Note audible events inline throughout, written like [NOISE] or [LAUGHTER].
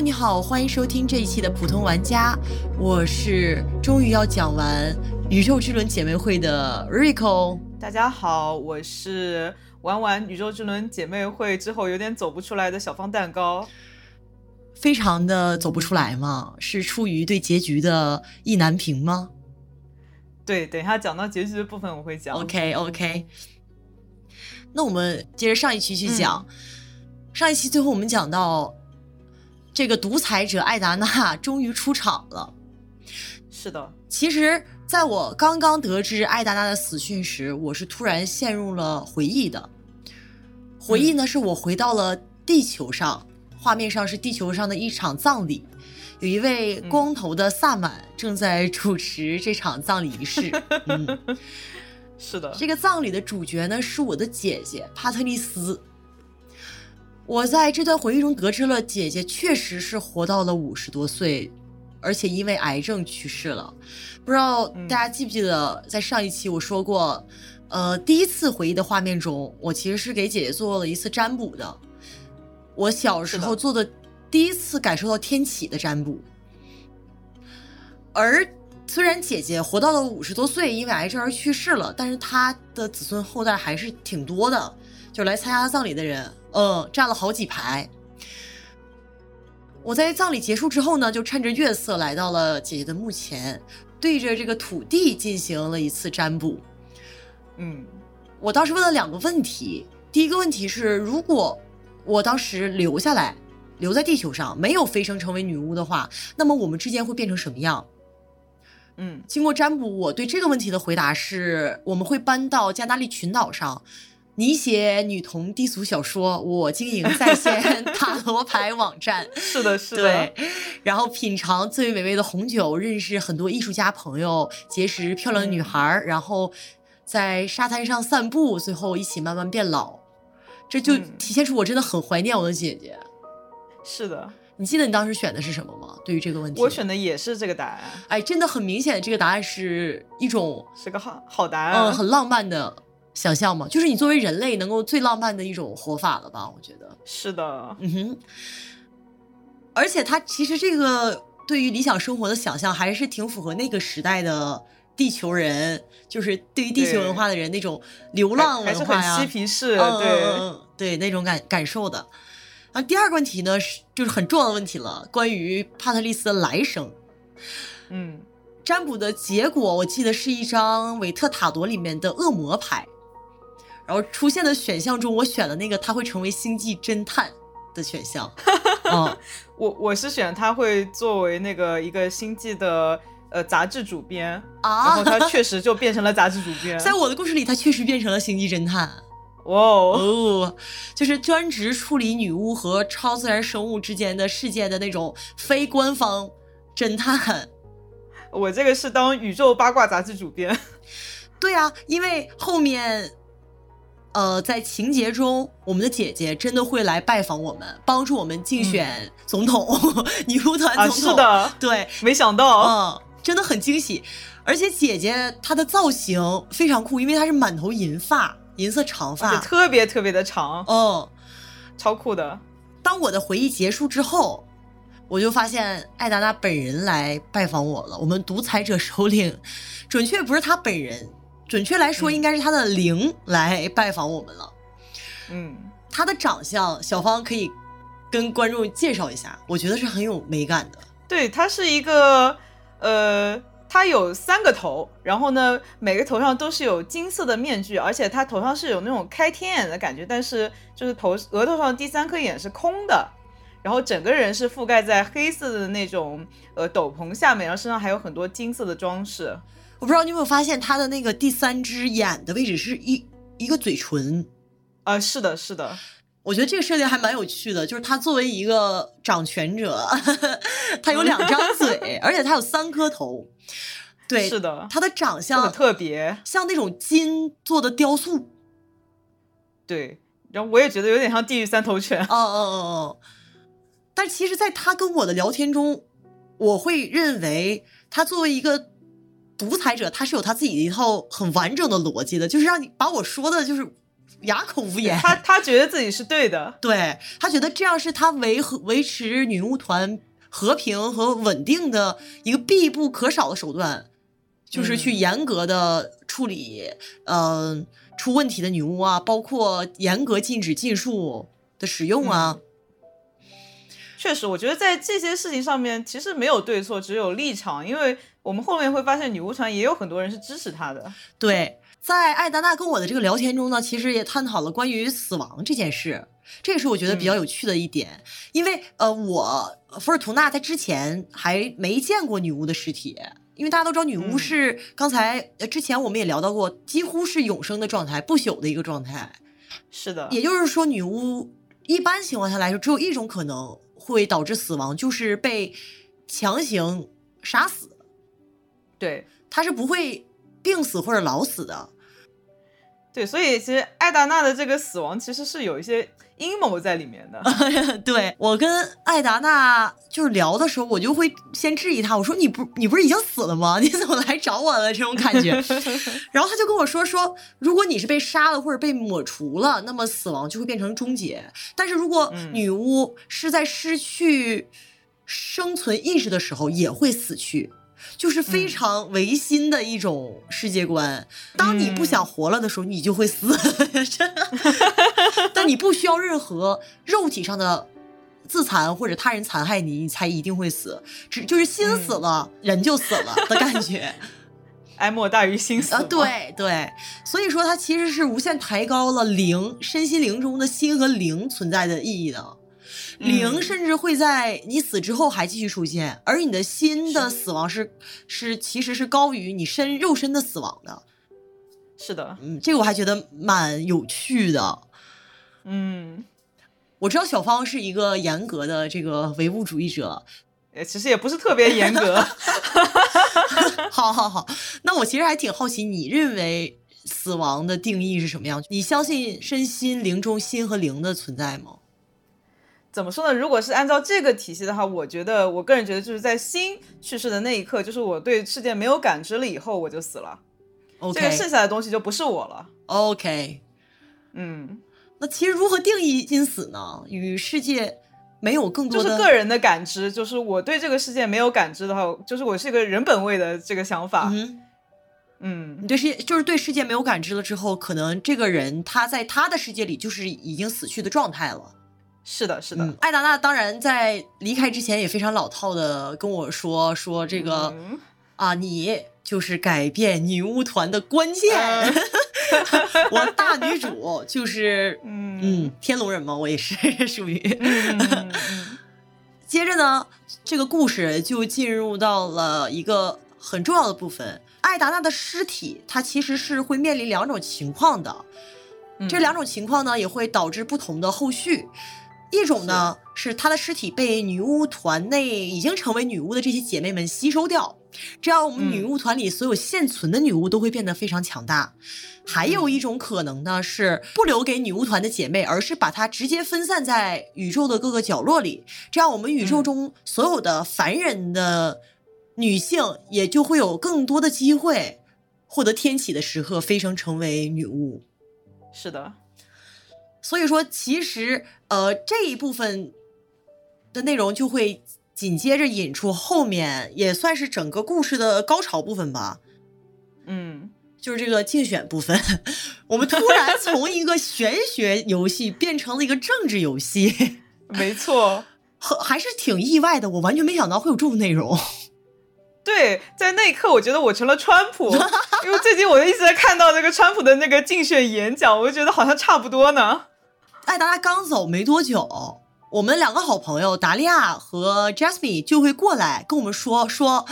Hello，你好，欢迎收听这一期的普通玩家，我是终于要讲完宇宙之轮姐妹会的 Rico。大家好，我是玩完宇宙之轮姐妹会之后有点走不出来的小方蛋糕。非常的走不出来吗？是出于对结局的意难平吗？对，等一下讲到结局的部分我会讲。OK OK，那我们接着上一期去讲。上一期最后我们讲到，这个独裁者艾达娜终于出场了。是的，其实在我刚刚得知艾达娜的死讯时，我是突然陷入了回忆的。回忆呢，是我回到了地球上，画面上是地球上的一场葬礼，有一位光头的萨满正在主持这场葬礼仪式。[LAUGHS] 嗯，是的，这个葬礼的主角呢是我的姐姐帕特丽斯。我在这段回忆中得知了，姐姐确实是活到了五十多岁，而且因为癌症去世了。不知道大家记不记得，在上一期我说过，呃，第一次回忆的画面中，我其实是给姐姐做了一次占卜的。我小时候做的第一次感受到天启的占卜。而虽然姐姐活到了五十多岁，因为癌症而去世了，但是她的子孙后代还是挺多的，就来参加葬礼的人。嗯，站了好几排。我在葬礼结束之后呢，就趁着月色来到了姐姐的墓前，对着这个土地进行了一次占卜。嗯，我当时问了两个问题，第一个问题是，如果我当时留下来，留在地球上，没有飞升成为女巫的话，那么我们之间会变成什么样？嗯，经过占卜，我对这个问题的回答是，我们会搬到加那利群岛上。你写女童低俗小说，我经营在线 [LAUGHS] 塔罗牌网站，[LAUGHS] 是的，是的。对，然后品尝最美味的红酒，认识很多艺术家朋友，结识漂亮的女孩，嗯、然后在沙滩上散步，最后一起慢慢变老。这就体现出我真的很怀念我的姐姐。嗯、是的，你记得你当时选的是什么吗？对于这个问题，我选的也是这个答案。哎，真的很明显，这个答案是一种是个好好答案，嗯，很浪漫的。想象嘛，就是你作为人类能够最浪漫的一种活法了吧？我觉得是的，嗯哼。而且他其实这个对于理想生活的想象，还是挺符合那个时代的地球人，就是对于地球文化的人那种流浪文化呀，嬉皮士，嗯、对、嗯、对那种感感受的。啊，第二个问题呢，是就是很重要的问题了，关于帕特丽斯的来生。嗯，占卜的结果，我记得是一张韦特塔罗里面的恶魔牌。然后出现的选项中，我选了那个他会成为星际侦探的选项。[LAUGHS] 嗯，我我是选他会作为那个一个星际的呃杂志主编啊，然后他确实就变成了杂志主编。在我的故事里，他确实变成了星际侦探。哇哦，哦，就是专职处理女巫和超自然生物之间的事件的那种非官方侦探。我这个是当宇宙八卦杂志主编。对啊，因为后面。呃，在情节中，我们的姐姐真的会来拜访我们，帮助我们竞选总统，嗯、[LAUGHS] 女巫团总统。啊、是的，对，没想到，嗯，真的很惊喜。而且姐姐她的造型非常酷，因为她是满头银发，银色长发，特别特别的长，嗯，超酷的。当我的回忆结束之后，我就发现艾达娜本人来拜访我了。我们独裁者首领，准确不是他本人。准确来说，应该是他的灵来拜访我们了。嗯，他的长相，小芳可以跟观众介绍一下，我觉得是很有美感的。对，他是一个，呃，他有三个头，然后呢，每个头上都是有金色的面具，而且他头上是有那种开天眼的感觉，但是就是头额头上第三颗眼是空的，然后整个人是覆盖在黑色的那种呃斗篷下面，然后身上还有很多金色的装饰。我不知道你有没有发现，他的那个第三只眼的位置是一一个嘴唇，啊、呃，是的，是的，我觉得这个设定还蛮有趣的。就是他作为一个掌权者，[LAUGHS] 他有两张嘴，而且他有三颗头，对，是的，他的长相很特别，像那种金做的雕塑，对。然后我也觉得有点像地狱三头犬，哦哦哦哦。但其实，在他跟我的聊天中，我会认为他作为一个。独裁者他是有他自己的一套很完整的逻辑的，就是让你把我说的，就是哑口无言。他他觉得自己是对的，[LAUGHS] 对他觉得这样是他维和维持女巫团和平和稳定的一个必不可少的手段，就是去严格的处理，嗯、出问题的女巫啊，包括严格禁止禁术的使用啊。确实，我觉得在这些事情上面其实没有对错，只有立场。因为我们后面会发现，女巫团也有很多人是支持她的。对，在艾达娜跟我的这个聊天中呢，其实也探讨了关于死亡这件事，这也是我觉得比较有趣的一点。因为呃，我福尔图纳在之前还没见过女巫的尸体，因为大家都知道女巫嗯是、刚才呃之前我们也聊到过，几乎是永生的状态，不朽的一个状态。是的，也就是说，女巫一般情况下来说，只有一种可能会导致死亡，就是被强行杀死，对他是不会病死或者老死的。对，所以其实艾达娜的这个死亡其实是有一些阴谋在里面的。[LAUGHS] 对我跟艾达娜就是聊的时候，我就会先质疑她，我说你不你不是已经死了吗？[LAUGHS] 你怎么来找我了？这种感觉。[LAUGHS] 然后他就跟我说说，如果你是被杀了或者被抹除了，那么死亡就会变成终结。但是如果嗯女巫是在失去生存意识的时候，也会死去。就是非嗯常唯心的一种世界观。当你不想活了的时候，你就会死。[LAUGHS] [LAUGHS] 但你不需要任何肉体上的自残或者他人残害你，你才一定会死。只就是心死了，人就死了的感觉。[LAUGHS] 哀莫大于心死啊，对对，所以说它其实是无限抬高了灵身心灵中的心和灵存在的意义的。灵嗯甚至会在你死之后还继续出现，而你的心的死亡是是其实是高于你身肉身的死亡的。是的，嗯，这个我还觉得蛮有趣的。嗯，我知道小芳是一个严格的这个唯物主义者，呃其实也不是特别严格。[LAUGHS] [LAUGHS] 好好好，那我其实还挺好奇，你认为死亡的定义是什么样？你相信身心灵中心和灵的存在吗？怎么说呢？如果是按照这个体系的话，我觉得我个人觉得就是在心去世的那一刻，就是我对世界没有感知了以后，我就死了。这个剩下的东西就不是我了。OK，嗯，那其实如何定义心死呢？与世界没有更多就是个人的感知，就是我对这个世界没有感知的话，就是我是一个人本位的这个想法。嗯，嗯，你对世界就是对世界没有感知了之后，可能这个人他在他的世界里就是已经死去的状态了。是的，是的。嗯，艾达娜当然在离开之前也非常老套的跟我说说这个、嗯啊，你就是改变女巫团的关键。嗯 [LAUGHS] 我大女主就是嗯嗯天龙人嘛，我也是 [LAUGHS] 属于。[LAUGHS] 接着呢，这个故事就进入到了一个很重要的部分。艾达娜的尸体，它其实是会面临两种情况的。嗯这两种情况呢，也会导致不同的后续。一种呢是。她的尸体被女巫团内已经成为女巫的这些姐妹们吸收掉，这样我们嗯。女巫团里所有现存的女巫都会变得非常强大。还有一种可能呢是不留给女巫团的姐妹，而是把它直接分散在宇宙的各个角落里，这样我们宇宙嗯。中所有的凡人的女性也就会有更多的机会获得天启的时刻，飞升成为女巫。是的，所以说，其实呃这一部分的内容就会紧接着引出后面也算是整个故事的高潮部分吧，嗯，就是这个竞选部分。[LAUGHS] 我们突然从一个玄学游戏变成了一个政治游戏，[LAUGHS] 没错。和还是挺意外的。我完全没想到会有这种内容。[LAUGHS] 对，在那一刻，我觉得我成了川普，因为最近我一直在看到那个川普的那个竞选演讲，我就觉得好像差不多呢。艾达拉刚走没多久，我们两个好朋友达利亚和 Jasmine 就会过来跟我们说说。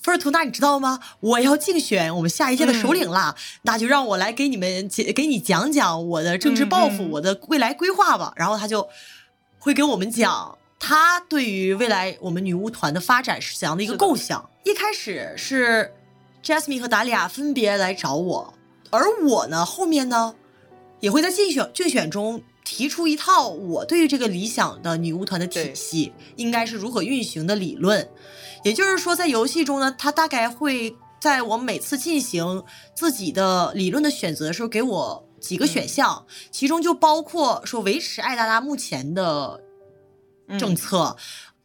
菲尔图娜，你知道吗？我要竞选我们下一届的首领啦，那就让我来给你们解给你讲讲我的政治抱负，嗯嗯我的未来规划吧。然后他就会给我们讲他对于未来我们女巫团的发展是怎样的一个构想。一开始是 Jasmine 和达利亚分别来找我，而我呢，后面呢也会在竞选竞选中提出一套我对于这个理想的女巫团的体系应该是如何运行的理论。也就是说，在游戏中呢，它大概会在我每次进行自己的理论的选择的时候，给我几个选项，其中就包括说维持艾达达目前的政策。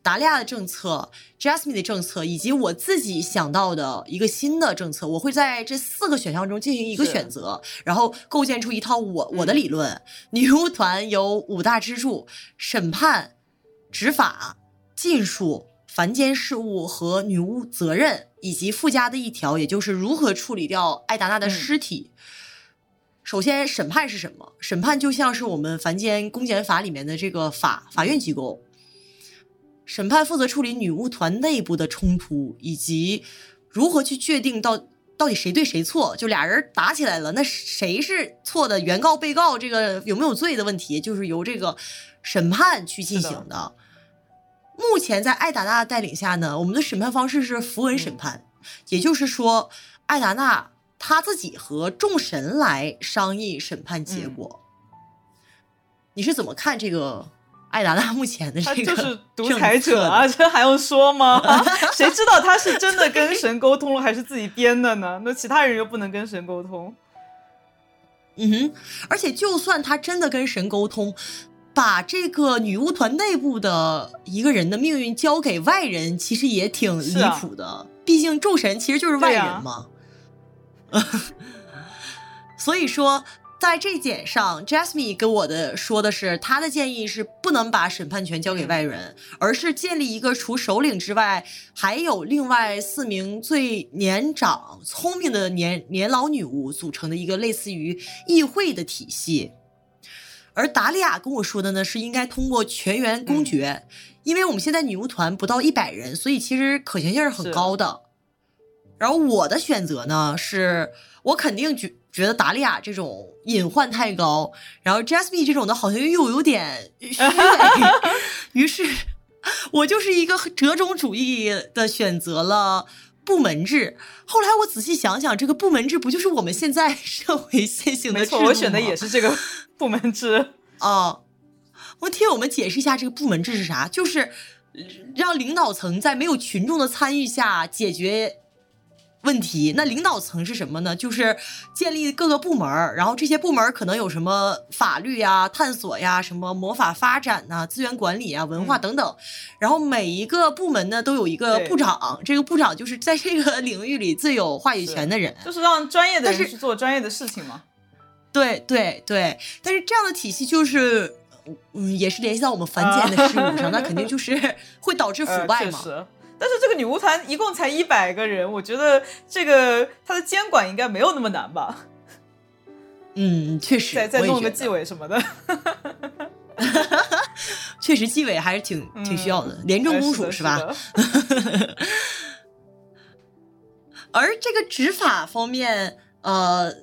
达利亚的政策，Jasmine 的政策，以及我自己想到的一个新的政策，我会在这四个选项中进行一个选择，然后构建出一套我我的理论。女巫团有五大支柱：审判、执法、禁术、凡间事务和女巫责任，以及附加的一条，也就是如何处理掉艾达娜的尸体。首先，审判是什么？审判就像是我们凡间公检法里面的这个法法院机构。审判负责处理女巫团内部的冲突，以及如何去确定到到底谁对谁错。就俩人打起来了，那谁是错的？原告、被告这个有没有罪的问题，就是由这个审判去进行的。目前在艾达娜带领下呢，我们的审判方式是符文审判，也就是说，艾达娜他自己和众神来商议审判结果。你是怎么看这个？艾达娜目前的这个就是独裁者啊，这还用说吗？[LAUGHS] 谁知道他是真的跟神沟通了，还是自己编的呢？那其他人又不能跟神沟通。嗯哼，而且就算他真的跟神沟通，把这个女巫团内部的一个人的命运交给外人，其实也挺离谱的。毕竟众神其实就是外人嘛。[LAUGHS] 所以说。在这点上，Jasmine 跟我的说的是，他的建议是不能把审判权交给外人，而是建立一个除首领之外，还有另外四名最年长、聪明的年年老女巫组成的一个类似于议会的体系。而达利亚跟我说的呢，是应该通过全员公决，因为我们现在女巫团不到一百人，所以其实可行性是很高的。然后我的选择呢，是我肯定觉觉得达利亚这种隐患太高，然后 Jasmine 这种的好像又有点虚伪，于是我就是一个折中主义的选择了部门制。后来我仔细想想，这个部门制不就是我们现在社会现行的制度吗？我选的也是这个部门制啊。我替我们解释一下这个部门制是啥，就是让领导层在没有群众的参与下解决。问题，那领导层是什么呢？就是建立各个部门然后这些部门可能有什么法律呀、探索呀、什么魔法发展呐、资源管理啊、文化等等。然后每一个部门呢都有一个部长，这个部长就是在这个领域里最有话语权的人，就是让专业的人去做专业的事情嘛。对对对，但是这样的体系就是，嗯，也是联系到我们凡间的事物上，那肯定就是会导致腐败嘛。但是这个女巫团一共才一百个人，我觉得这个它的监管应该没有那么难吧？嗯，确实。再再弄个纪委什么的，[LAUGHS] 确实纪委还是挺挺需要的，廉政公署是吧？[LAUGHS] 而这个执法方面，呃，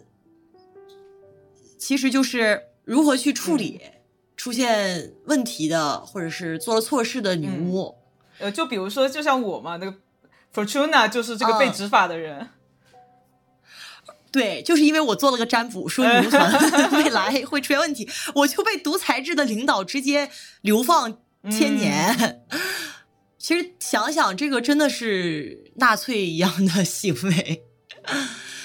其实就是如何去处理出现问题的，或者是做了错事的女巫。呃，就比如说，就像我嘛，那个 Fortuna 就是这个被执法的人。[LAUGHS] 对，就是因为我做了个占卜，说女巫团未来会出现问题，我就被独裁制的领导直接流放千年。其实想想，这个真的是纳粹一样的行为。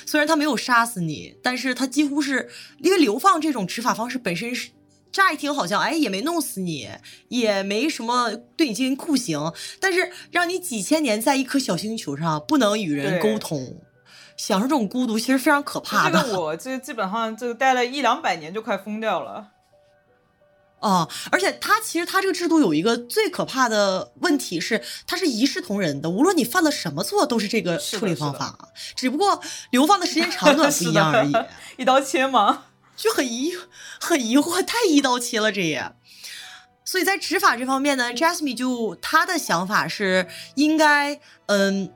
虽然他没有杀死你，但是他几乎是因为流放这种执法方式本身是。乍一听好像，哎，也没弄死你，也没什么对你进行酷刑，但是让你几千年在一颗小星球上不能与人沟通，享受这种孤独，其实非常可怕的。这个我这基本上这个待了一两百年就快疯掉了。啊，[LAUGHS] 而且他其实他这个制度有一个最可怕的问题是，它是一视同仁的，无论你犯了什么错，都是这个处理方法，只不过流放的时间长短不一样而已。[LAUGHS] 一刀切吗？就很疑很疑惑，太一刀切了这也。[LAUGHS] 所以在执法这方面呢，Jasmine 就他的想法是应该嗯，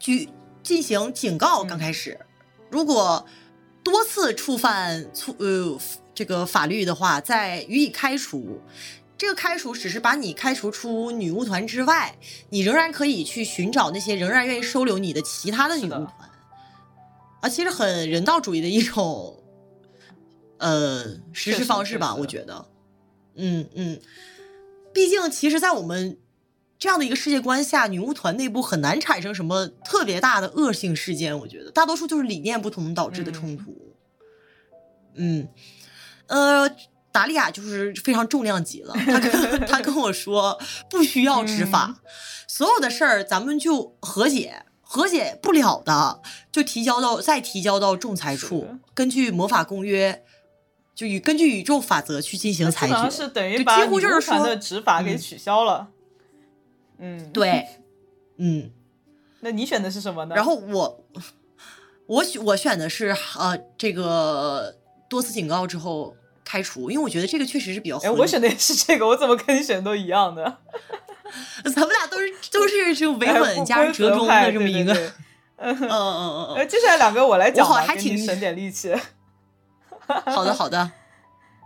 举进行警告。刚开始，如果多次触犯错呃这个法律的话，再予以开除。这个开除只是把你开除出女巫团之外，你仍然可以去寻找那些仍然愿意收留你的其他的女巫团。啊，其实很人道主义的一种。呃，实施方式吧，我觉得，嗯嗯，毕竟，其实，在我们这样的一个世界观下，女巫团内部很难产生什么特别大的恶性事件。我觉得，大多数就是理念不同导致的冲突。嗯，呃，达利亚就是非常重量级了。他跟 [LAUGHS] 他跟我说，不需要执法，所有的事儿咱们就和解，和解不了的就提交到再提交到仲裁处，根据魔法公约，就与根据宇宙法则去进行裁决。是等于把几乎就是说的执法给取消了。嗯，对，[LAUGHS] 嗯。那你选的是什么呢？然后我，我选我选的是呃这个多次警告之后开除，因为我觉得这个确实是比较。哎，我选的也是这个，我怎么跟你选都一样的？[LAUGHS] 咱们俩都是都是这个维稳加折中的这么一个。[LAUGHS] 嗯嗯嗯嗯。接下来两个我来讲吧，还挺省点力气。[LAUGHS] 好的好的。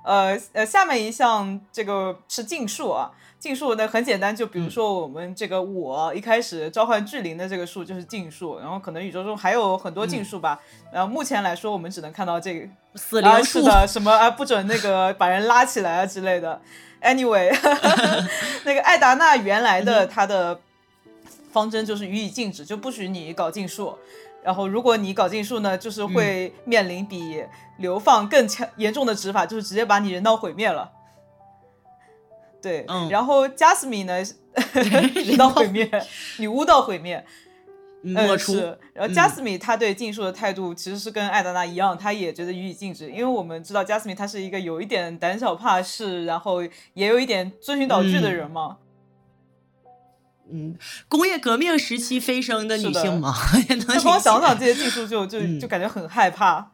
呃呃，下面一项这个是竞数啊。竞数那很简单，就比如说我们这个我一开始召唤巨灵的这个数就是竞数，然后可能宇宙中还有很多竞数吧。然后目前来说，我们只能看到这个死灵数的什么啊，不准那个把人拉起来啊之类的。Anyway，[LAUGHS] 那个艾达娜原来的他的方针就是予以禁止，就不许你搞竞数。然后如果你搞禁术呢，就是会面临比流放更强严重的执法，就是直接把你人道毁灭了。对，然后加斯米呢，[LAUGHS] 人道毁灭，女巫道毁灭，抹除。然后加斯米他对禁术的态度其实是跟艾达娜一样，他也觉得予以禁止，因为我们知道加斯米他是一个有一点胆小怕事，然后也有一点遵循导剧的人嘛。嗯，工业革命时期飞升的女性嘛，[LAUGHS] 光想想这些技术就就 [LAUGHS] 就感觉很害怕。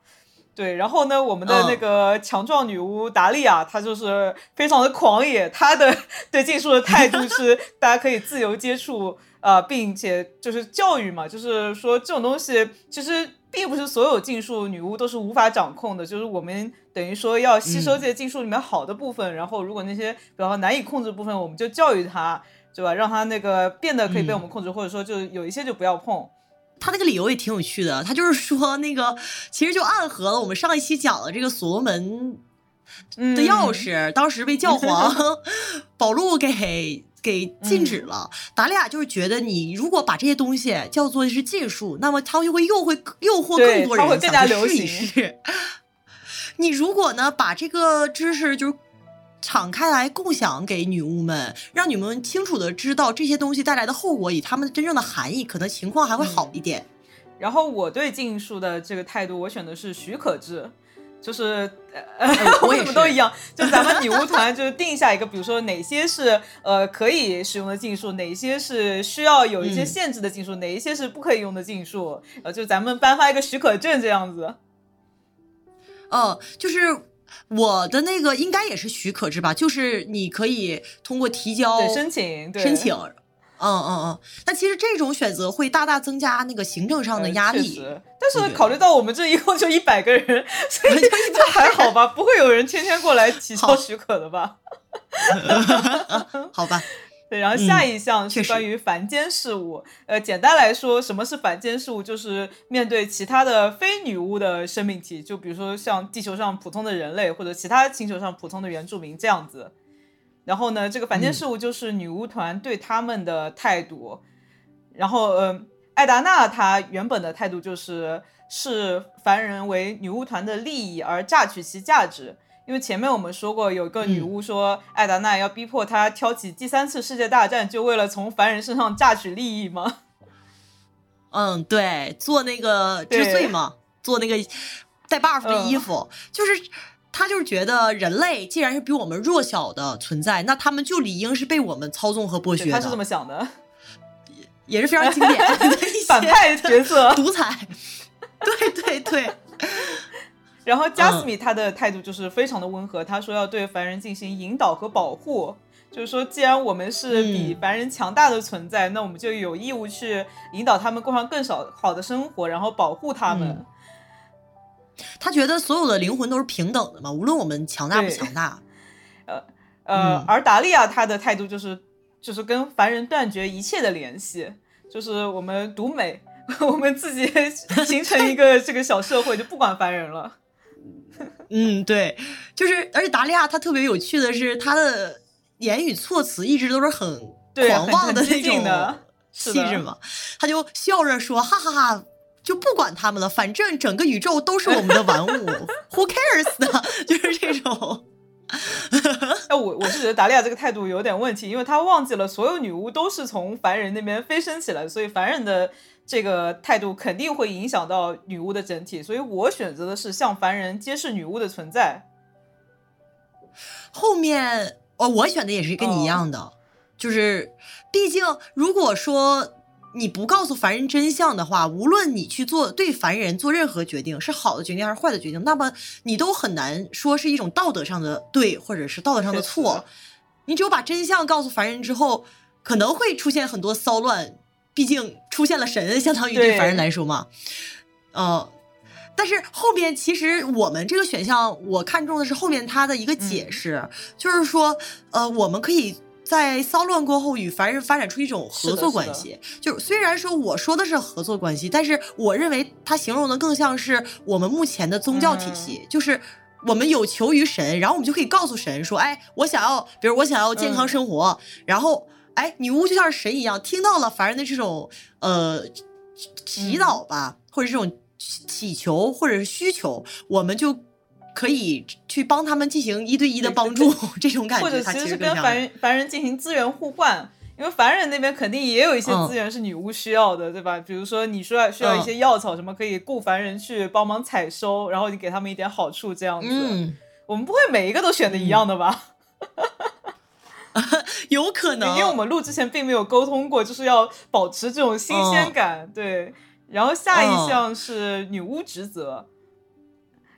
对，然后呢，我们的那个强壮女巫达利亚，她就是非常的狂野，她的对禁术的态度是 [LAUGHS] 大家可以自由接触，呃，并且就是教育嘛，就是说这种东西其实并不是所有禁术女巫都是无法掌控的，就是我们等于说要吸收这些禁术里面好的部分，然后如果那些比较难以控制的部分，我们就教育她，对吧？让他那个变得可以被我们控制，或者说就有一些就不要碰。他那个理由也挺有趣的，他就是说那个其实就暗合了我们上一期讲的这个所罗门的钥匙，当时被教皇 [LAUGHS] 保禄给给禁止了。达利亚就是觉得你如果把这些东西叫做是禁术，那么他就会诱会诱惑更多人想去试一试。[LAUGHS] 你如果呢把这个知识就是。敞开来共享给女巫们，让你们清楚的知道这些东西带来的后果，以它们真正的含义，可能情况还会好一点。然后我对禁术的这个态度，我选的是许可制，就是呃 [LAUGHS] 我怎么都一样，就咱们女巫团就是定下一个，比如说哪些是呃可以使用的禁术，哪些是需要有一些限制的禁术，哪一些是不可以用的禁术，呃，就咱们颁发一个许可证这样子。嗯，就是。我的那个应该也是许可制吧，就是你可以通过提交申请申请，嗯嗯嗯。那其实这种选择会大大增加那个行政上的压力。但是考虑到我们这一共就一百个人，[LAUGHS] 所以这还好吧，不会有人天天过来提交许可的吧？[LAUGHS] 好吧。对，然后下一项是关于凡间事物。呃，简单来说，什么是凡间事物？就是面对其他的非女巫的生命体，就比如说像地球上普通的人类，或者其他星球上普通的原住民这样子。然后呢，这个凡间事物就是女巫团对他们的态度。然后，呃，艾达娜她原本的态度就是视凡人为女巫团的利益而榨取其价值。因为前面我们说过，有一个女巫说艾达娜要逼迫她挑起第三次世界大战，就为了从凡人身上榨取利益吗？[LAUGHS] 嗯，对，做那个治罪嘛，做那个带 buff 的衣服，就是他就是觉得人类既然是比我们弱小的存在，那他们就理应是被我们操纵和剥削的。他是这么想的，[LAUGHS] 也是非常经典的反派角色，独裁。对 [LAUGHS] 对对。然后加斯米他的态度就是非常的温和，他说要对凡人进行引导和保护，就是说既然我们是比凡人强大的存在，那我们就有义务去引导他们过上更少好的生活，然后保护他们。他觉得所有的灵魂都是平等的嘛，无论我们强大不强大。[LAUGHS] 呃呃，而达利亚他的态度就是就是跟凡人断绝一切的联系，就是我们独美，[LAUGHS] 我们自己形成一个这个小社会，就不管凡人了。[LAUGHS] 嗯，对，就是，而且达利亚他特别有趣的是，他的言语措辞一直都是很狂妄的那种气质嘛，他就笑着说，哈哈哈，就不管他们了，反正整个宇宙都是我们的玩物，[LAUGHS] Who cares 呢？[LAUGHS] 就是这种。[LAUGHS] 哎，我我是觉得达利亚这个态度有点问题，因为他忘记了所有女巫都是从凡人那边飞升起来，所以凡人的这个态度肯定会影响到女巫的整体。所以我选择的是向凡人揭示女巫的存在。后面哦，我选的也是跟你一样的，就是毕竟如果说。你不告诉凡人真相的话，无论你去做对凡人做任何决定，是好的决定还是坏的决定，那么你都很难说是一种道德上的对，或者是道德上的错。你只有把真相告诉凡人之后，可能会出现很多骚乱。毕竟出现了神，相当于对凡人来说嘛。嗯，但是后边其实我们这个选项，我看中的是后面他的一个解释，就是说，呃，我们可以。在骚乱过后，与凡人发展出一种合作关系。就虽然说我说的是合作关系，但是我认为它形容的更像是我们目前的宗教体系。就是我们有求于神，然后我们就可以告诉神说：“哎，我想要，比如我想要健康生活。”然后，哎，女巫就像是神一样，听到了凡人的这种呃祈祷吧，或者这种祈求或者是需求，我们就。可以去帮他们进行一对一的帮助，这种感觉，或者其实是跟凡人凡人进行资源互换，因为凡人那边肯定也有一些资源是女巫需要的，对吧？比如说你说需要一些药草什么，可以雇凡人去帮忙采收，然后你给他们一点好处，这样子。嗯，我们不会每一个都选的一样的吧？[LAUGHS] 有可能，[LAUGHS] 因为我们录之前并没有沟通过，就是要保持这种新鲜感。对，然后下一项是女巫职责。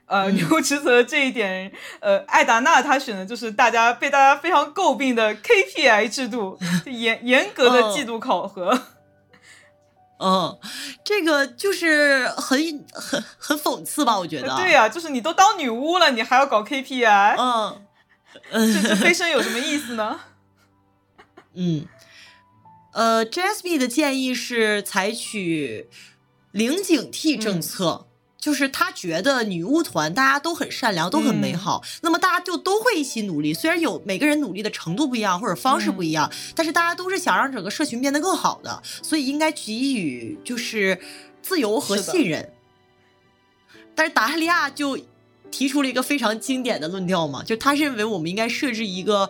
呃，女巫职责这一点，呃，艾达娜她选的就是大家被大家非常诟病的 KPI 制度，严严格的季度考核。[LAUGHS] 嗯，这个就是很很很讽刺吧？我觉得。对呀，就是你都当女巫了，你还要搞 KPI？嗯，这这飞升有什么意思呢？[LAUGHS] 嗯，呃，Jasmine 的建议是采取零警惕政策。就是他觉得女巫团大家都很善良，都很美好，那么大家就都会一起努力。虽然有每个人努力的程度不一样或者方式不一样，但是大家都是想让整个社群变得更好的，所以应该给予就是自由和信任。但是达利亚就提出了一个非常经典的论调嘛，就他认为我们应该设置一个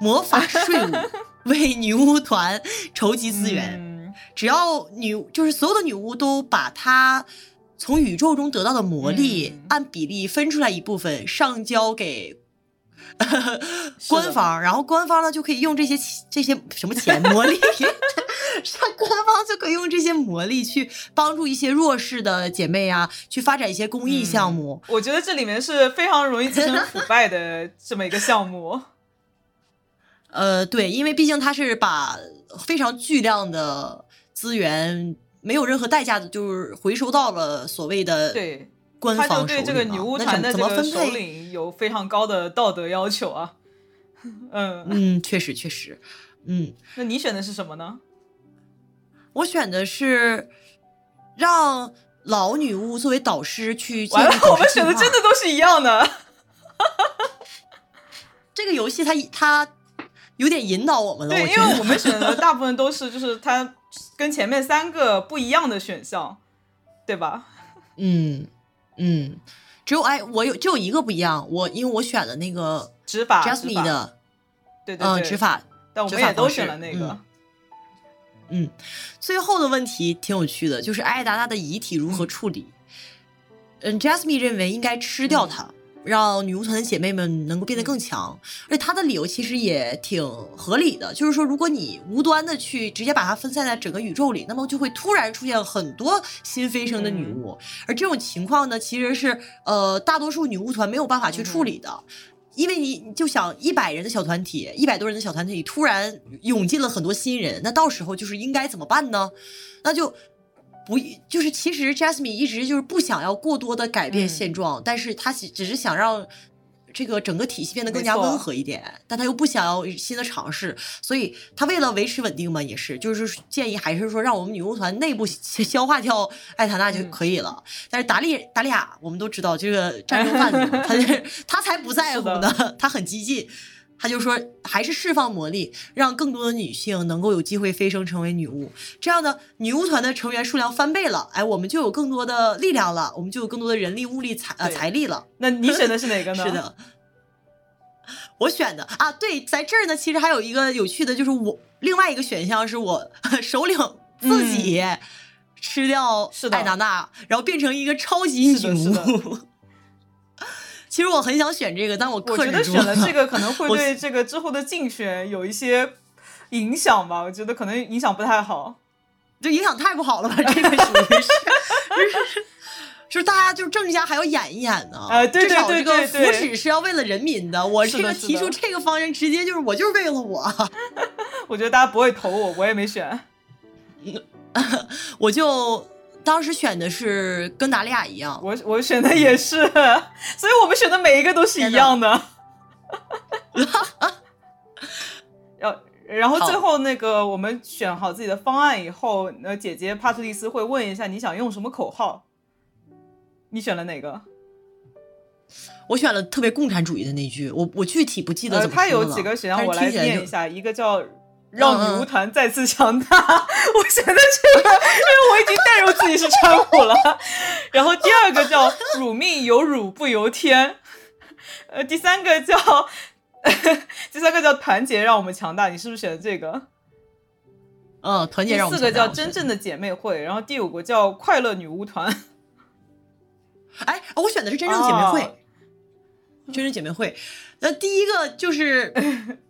魔法税务，[LAUGHS] 为女巫团筹集资源，只要女就是所有的女巫都把它。从宇宙中得到的魔力，按比例分出来一部分上交给官方，然后官方呢就可以用这些这些什么钱魔力，[LAUGHS] 上官方就可以用这些魔力去帮助一些弱势的姐妹啊，去发展一些公益项目。我觉得这里面是非常容易滋生腐败的这么一个项目。[LAUGHS] 呃，对，因为毕竟它是把非常巨量的资源。没有任何代价的，就是回收到了所谓的对官方手里。对这个女巫团的这个首领有非常高的道德要求啊。嗯嗯，确实确实，嗯。那你选的是什么呢？我选的是让老女巫作为导师去。完了，我们选的真的都是一样的。[LAUGHS] 这个游戏它它有点引导我们了，对，因为我们选的大部分都是就是它。跟前面三个不一样的选项，对吧？嗯嗯，只有哎，我有只有一个不一样，我因为我选了那个执法 Jasmine 的，对对对，执法，但我们也都选了那个。嗯，最后的问题挺有趣的，就是艾达达的遗体如何处理？嗯，Jasmine 认为应该吃掉它。让女巫团的姐妹们能够变得更强，而且他的理由其实也挺合理的，就是说，如果你无端的去直接把它分散在整个宇宙里，那么就会突然出现很多新飞升的女巫，而这种情况呢，其实是呃大多数女巫团没有办法去处理的，因为你你就想一百人的小团体，一百多人的小团体里突然涌进了很多新人，那到时候就是应该怎么办呢？那就。不，就是其实 Jasmine 一直就是不想要过多的改变现状，但是他只只是想让这个整个体系变得更加温和一点，但他又不想要新的尝试，所以他为了维持稳定嘛，也是就是建议还是说让我们女巫团内部消化掉艾塔娜就可以了。但是达利达利亚，我们都知道这个战争贩子，[LAUGHS] 他他才不在乎呢，他很激进，他就说还是释放魔力，让更多的女性能够有机会飞升成为女巫，这样呢女巫团的成员数量翻倍了，哎，我们就有更多的力量了，我们就有更多的人力、物力、财呃财力了。那你选的是哪个呢？[LAUGHS] 是，的，我选的啊，对，在这儿呢，其实还有一个有趣的，就是我另外一个选项是我 [LAUGHS] 首领自己吃掉艾达娜，然后变成一个超级女巫。其实我很想选这个，但我我克觉得制住了。选了这个可能会 [LAUGHS] 对这个之后的竞选有一些影响吧，我觉得可能影响不太好。就影响太不好了吧？这个属于是，就是是大家就是政治家还要演一演呢。哎对对至少对这个福对对祉是要为了人民的。我这个提出这个方针，直接就是我就是为了我。[LAUGHS] 我觉得大家不会投我，我也没选。[LAUGHS] 我就当时选的是跟达利亚一样，我我选的也是，[LAUGHS] 所以我们选的每一个都是一样的。[LAUGHS] 然然后最后那个我们选好自己的方案以后，那，姐姐帕特丽斯会问一下你想用什么口号。你选了哪个？我选了特别共产主义的那句，我我具体不记得呃，怎么它有说了几个选项，我来念一下。一个叫让嗯女巫团再次强大，我选的这个，因为我已经代入自己是川普了。然后第二个叫辱命由辱不由天，呃，第三个叫 [LAUGHS] 第三个叫团结让我们强大，你是不是选的这个？嗯，团结让我们四个叫真正的姐妹会，然后第五个叫快乐女巫团。哎，我选的是真正姐妹会，哦真正姐妹会。那第一个就是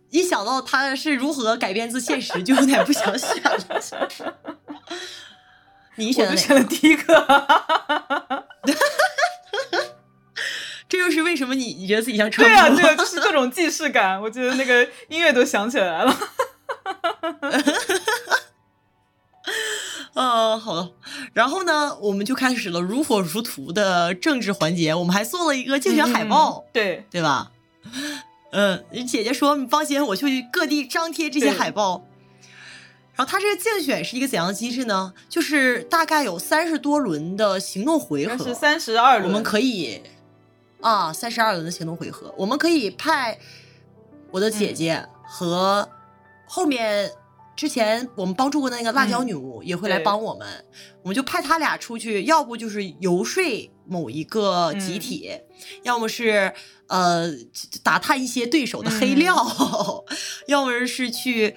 一想到他是如何改变自现实，就有点不想选了。你我选的哪就选了个？第一个。[LAUGHS] 这又是为什么你你觉得自己像川对啊，对啊，就是各种既视感，我觉得那个音乐都响起来了。呃，[LAUGHS] 好了，然后呢，我们就开始了如火如荼的政治环节。我们还做了一个竞选海报，嗯对，对吧？嗯，姐姐说你放心，我去各地张贴这些海报。然后他这个竞选是一个怎样的机制呢？就是大概有三十多轮的行动回合，应该是三十二轮，我们可以啊，三十二轮的行动回合，我们可以派我的姐姐和后面之前我们帮助过的那个辣椒女巫也会来帮我们，我们就派他俩出去，要不就是游说某一个集体，要么是呃打探一些对手的黑料，[LAUGHS] 要么是去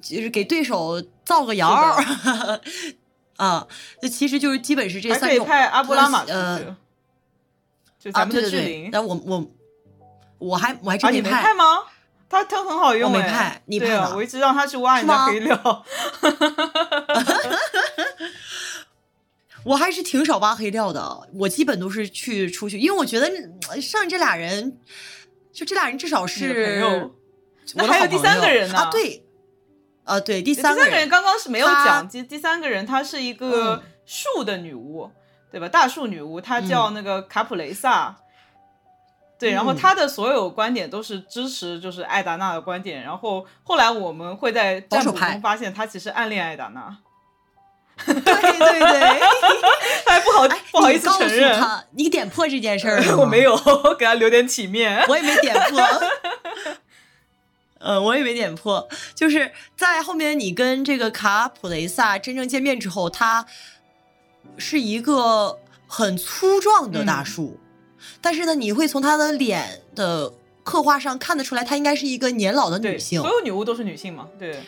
就是给对手造个谣儿。[LAUGHS] 啊，这其实就是基本是这三种。派阿布拉玛出去，呃咱们的志玲。但我我我还我还啊，你派，派吗？他他很好用我没哎派你对啊，派了我一直让他去挖人家是吗黑料。我还是挺少挖黑料的。我基本都是去出去，因为我觉得嗯剩这俩人，就这俩人至少是朋友我那还有第三个人呢啊，对，啊对，第第三个人刚刚是没有她讲，第第三个人她是一个嗯树的女巫，对吧？大树女巫，她叫那个卡普雷萨。对，然后嗯她的所有观点都是支持，就是艾达娜的观点。然后后来我们会在占卜中发现，她其实暗恋艾达娜，对对对，她还 [LAUGHS] 不好哎，不好意思告诉承认。他，你点破这件事儿了我没有，给他留点体面。我也没点破。呃，[LAUGHS] 我也没点破，就是在后面你跟这个卡普雷萨真正见面之后，他是一个很粗壮的大嗯树，但是呢，你会从他的脸的刻画上看得出来，她应该是一个年老的，女性所。有女巫都是女性嘛？对，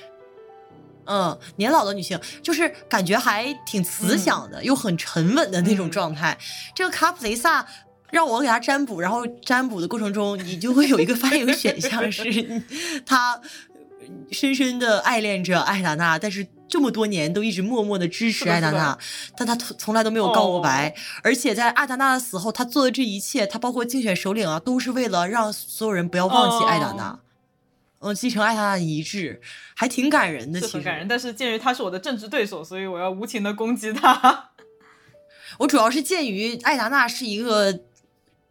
嗯，年老的女性，就是感觉还挺慈祥的，又很沉稳的那种嗯状态。这个卡普雷萨让我给她占卜，然后占卜的过程中，你就会有一个反应选项是，他深深的爱恋着艾达娜，但是这么多年都一直默默的支持 [LAUGHS] 艾达娜，但他从从来都没有告过白。哦而且在艾达娜的死后，他做的这一切，他包括竞选首领啊，都是为了让所有人不要忘记艾达娜。哦嗯，继承艾达娜的遗志，还挺感人的。其实是很感人。但是鉴于他是我的政治对手，所以我要无情的攻击他。我主要是鉴于艾达娜是一个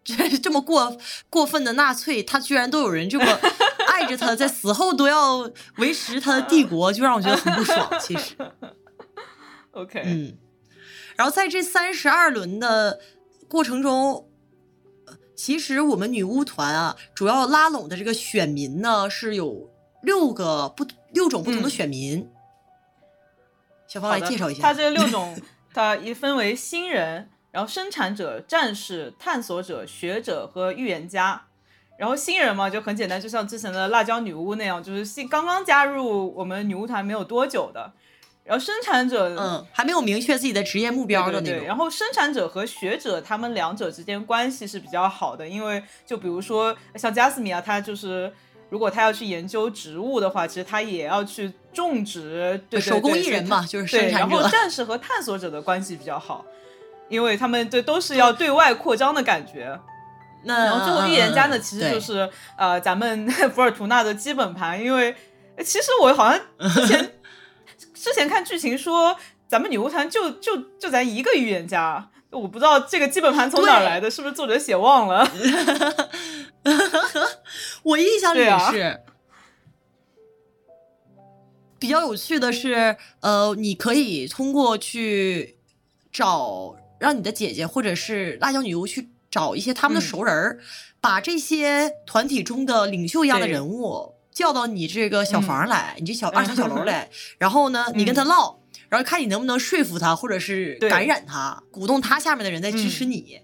这这么过过分的纳粹，他居然都有人这么 [LAUGHS] 爱着他，在死后都要维持他的帝国，就让我觉得很不爽。其实，[LAUGHS] OK，、嗯，然后在这三十二轮的过程中，呃其实我们女巫团啊，主要拉拢的这个选民呢是有六个不六种不同的选民。小芳来介绍一下，它这六 [LAUGHS] 种，它一分为新人，然后生产者、战士、探索者、学者和预言家。然后新人嘛，就很简单，就像之前的辣椒女巫那样，就是新刚刚加入我们女巫团没有多久的。然后生产者，嗯，还没有明确自己的职业目标的那种。然后生产者和学者，他们两者之间关系是比较好的，因为就比如说像加斯米啊，他就是如果他要去研究植物的话，其实他也要去种植，对手工艺人嘛，就是生产者。然后战士和探索者的关系比较好，因为他们对都是要对外扩张的感觉。那然后最后预言家呢，其实就是呃咱们 [LAUGHS] 福尔图纳的基本盘，因为其实我好像之前。之前看剧情说，咱们女巫团就就就咱一个预言家，我不知道这个基本盘从哪来的，是不是作者写忘了？[LAUGHS] 我印象里是。比较有趣的是，呃，你可以通过去找，让你的姐姐或者是辣椒女巫去找一些他们的熟人儿，把这些团体中的领袖一样的人物。叫到你这个小房来，你这小二层小楼来，然后呢，你跟他唠，然后看你能不能说服他，或者是感染他，鼓动他下面的人在支持你。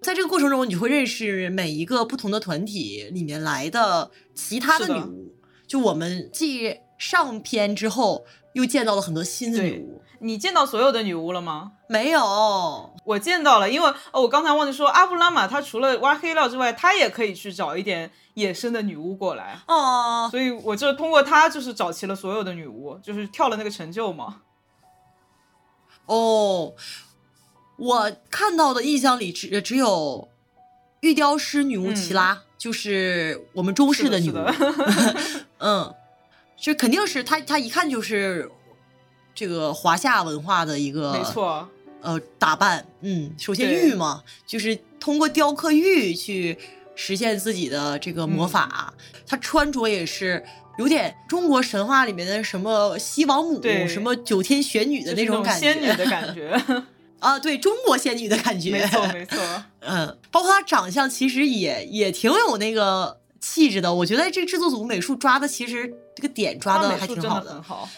在这个过程中，你会认识每一个不同的团体里面来的其他的女巫。就我们继上篇之后，又见到了很多新的女巫。你见到所有的女巫了吗？没有，我见到了，因为哦，我刚才忘记说，阿布拉玛他除了挖黑料之外，他也可以去找一点。野生的女巫过来哦，所以我就通过他就是找齐了所有的女巫，就是跳了那个成就嘛。哦，我看到的印象里只只有玉雕师女巫齐拉，就是我们中式的女巫。[LAUGHS] 嗯，这肯定是他，他一看就是这个华夏文化的一个没错。呃，打扮，嗯，首先玉嘛，就是通过雕刻玉去。实现自己的这个魔法，她穿着也是有点中国神话里面的什么西王母、什么九天玄女的那种感觉，仙女的感觉 [LAUGHS] 啊，对中国仙女的感觉，没错 [LAUGHS] 没错。嗯，包括她长相，其实也也挺有那个气质的。我觉得这制作组美术抓的其实这个点抓的还挺好的，很好。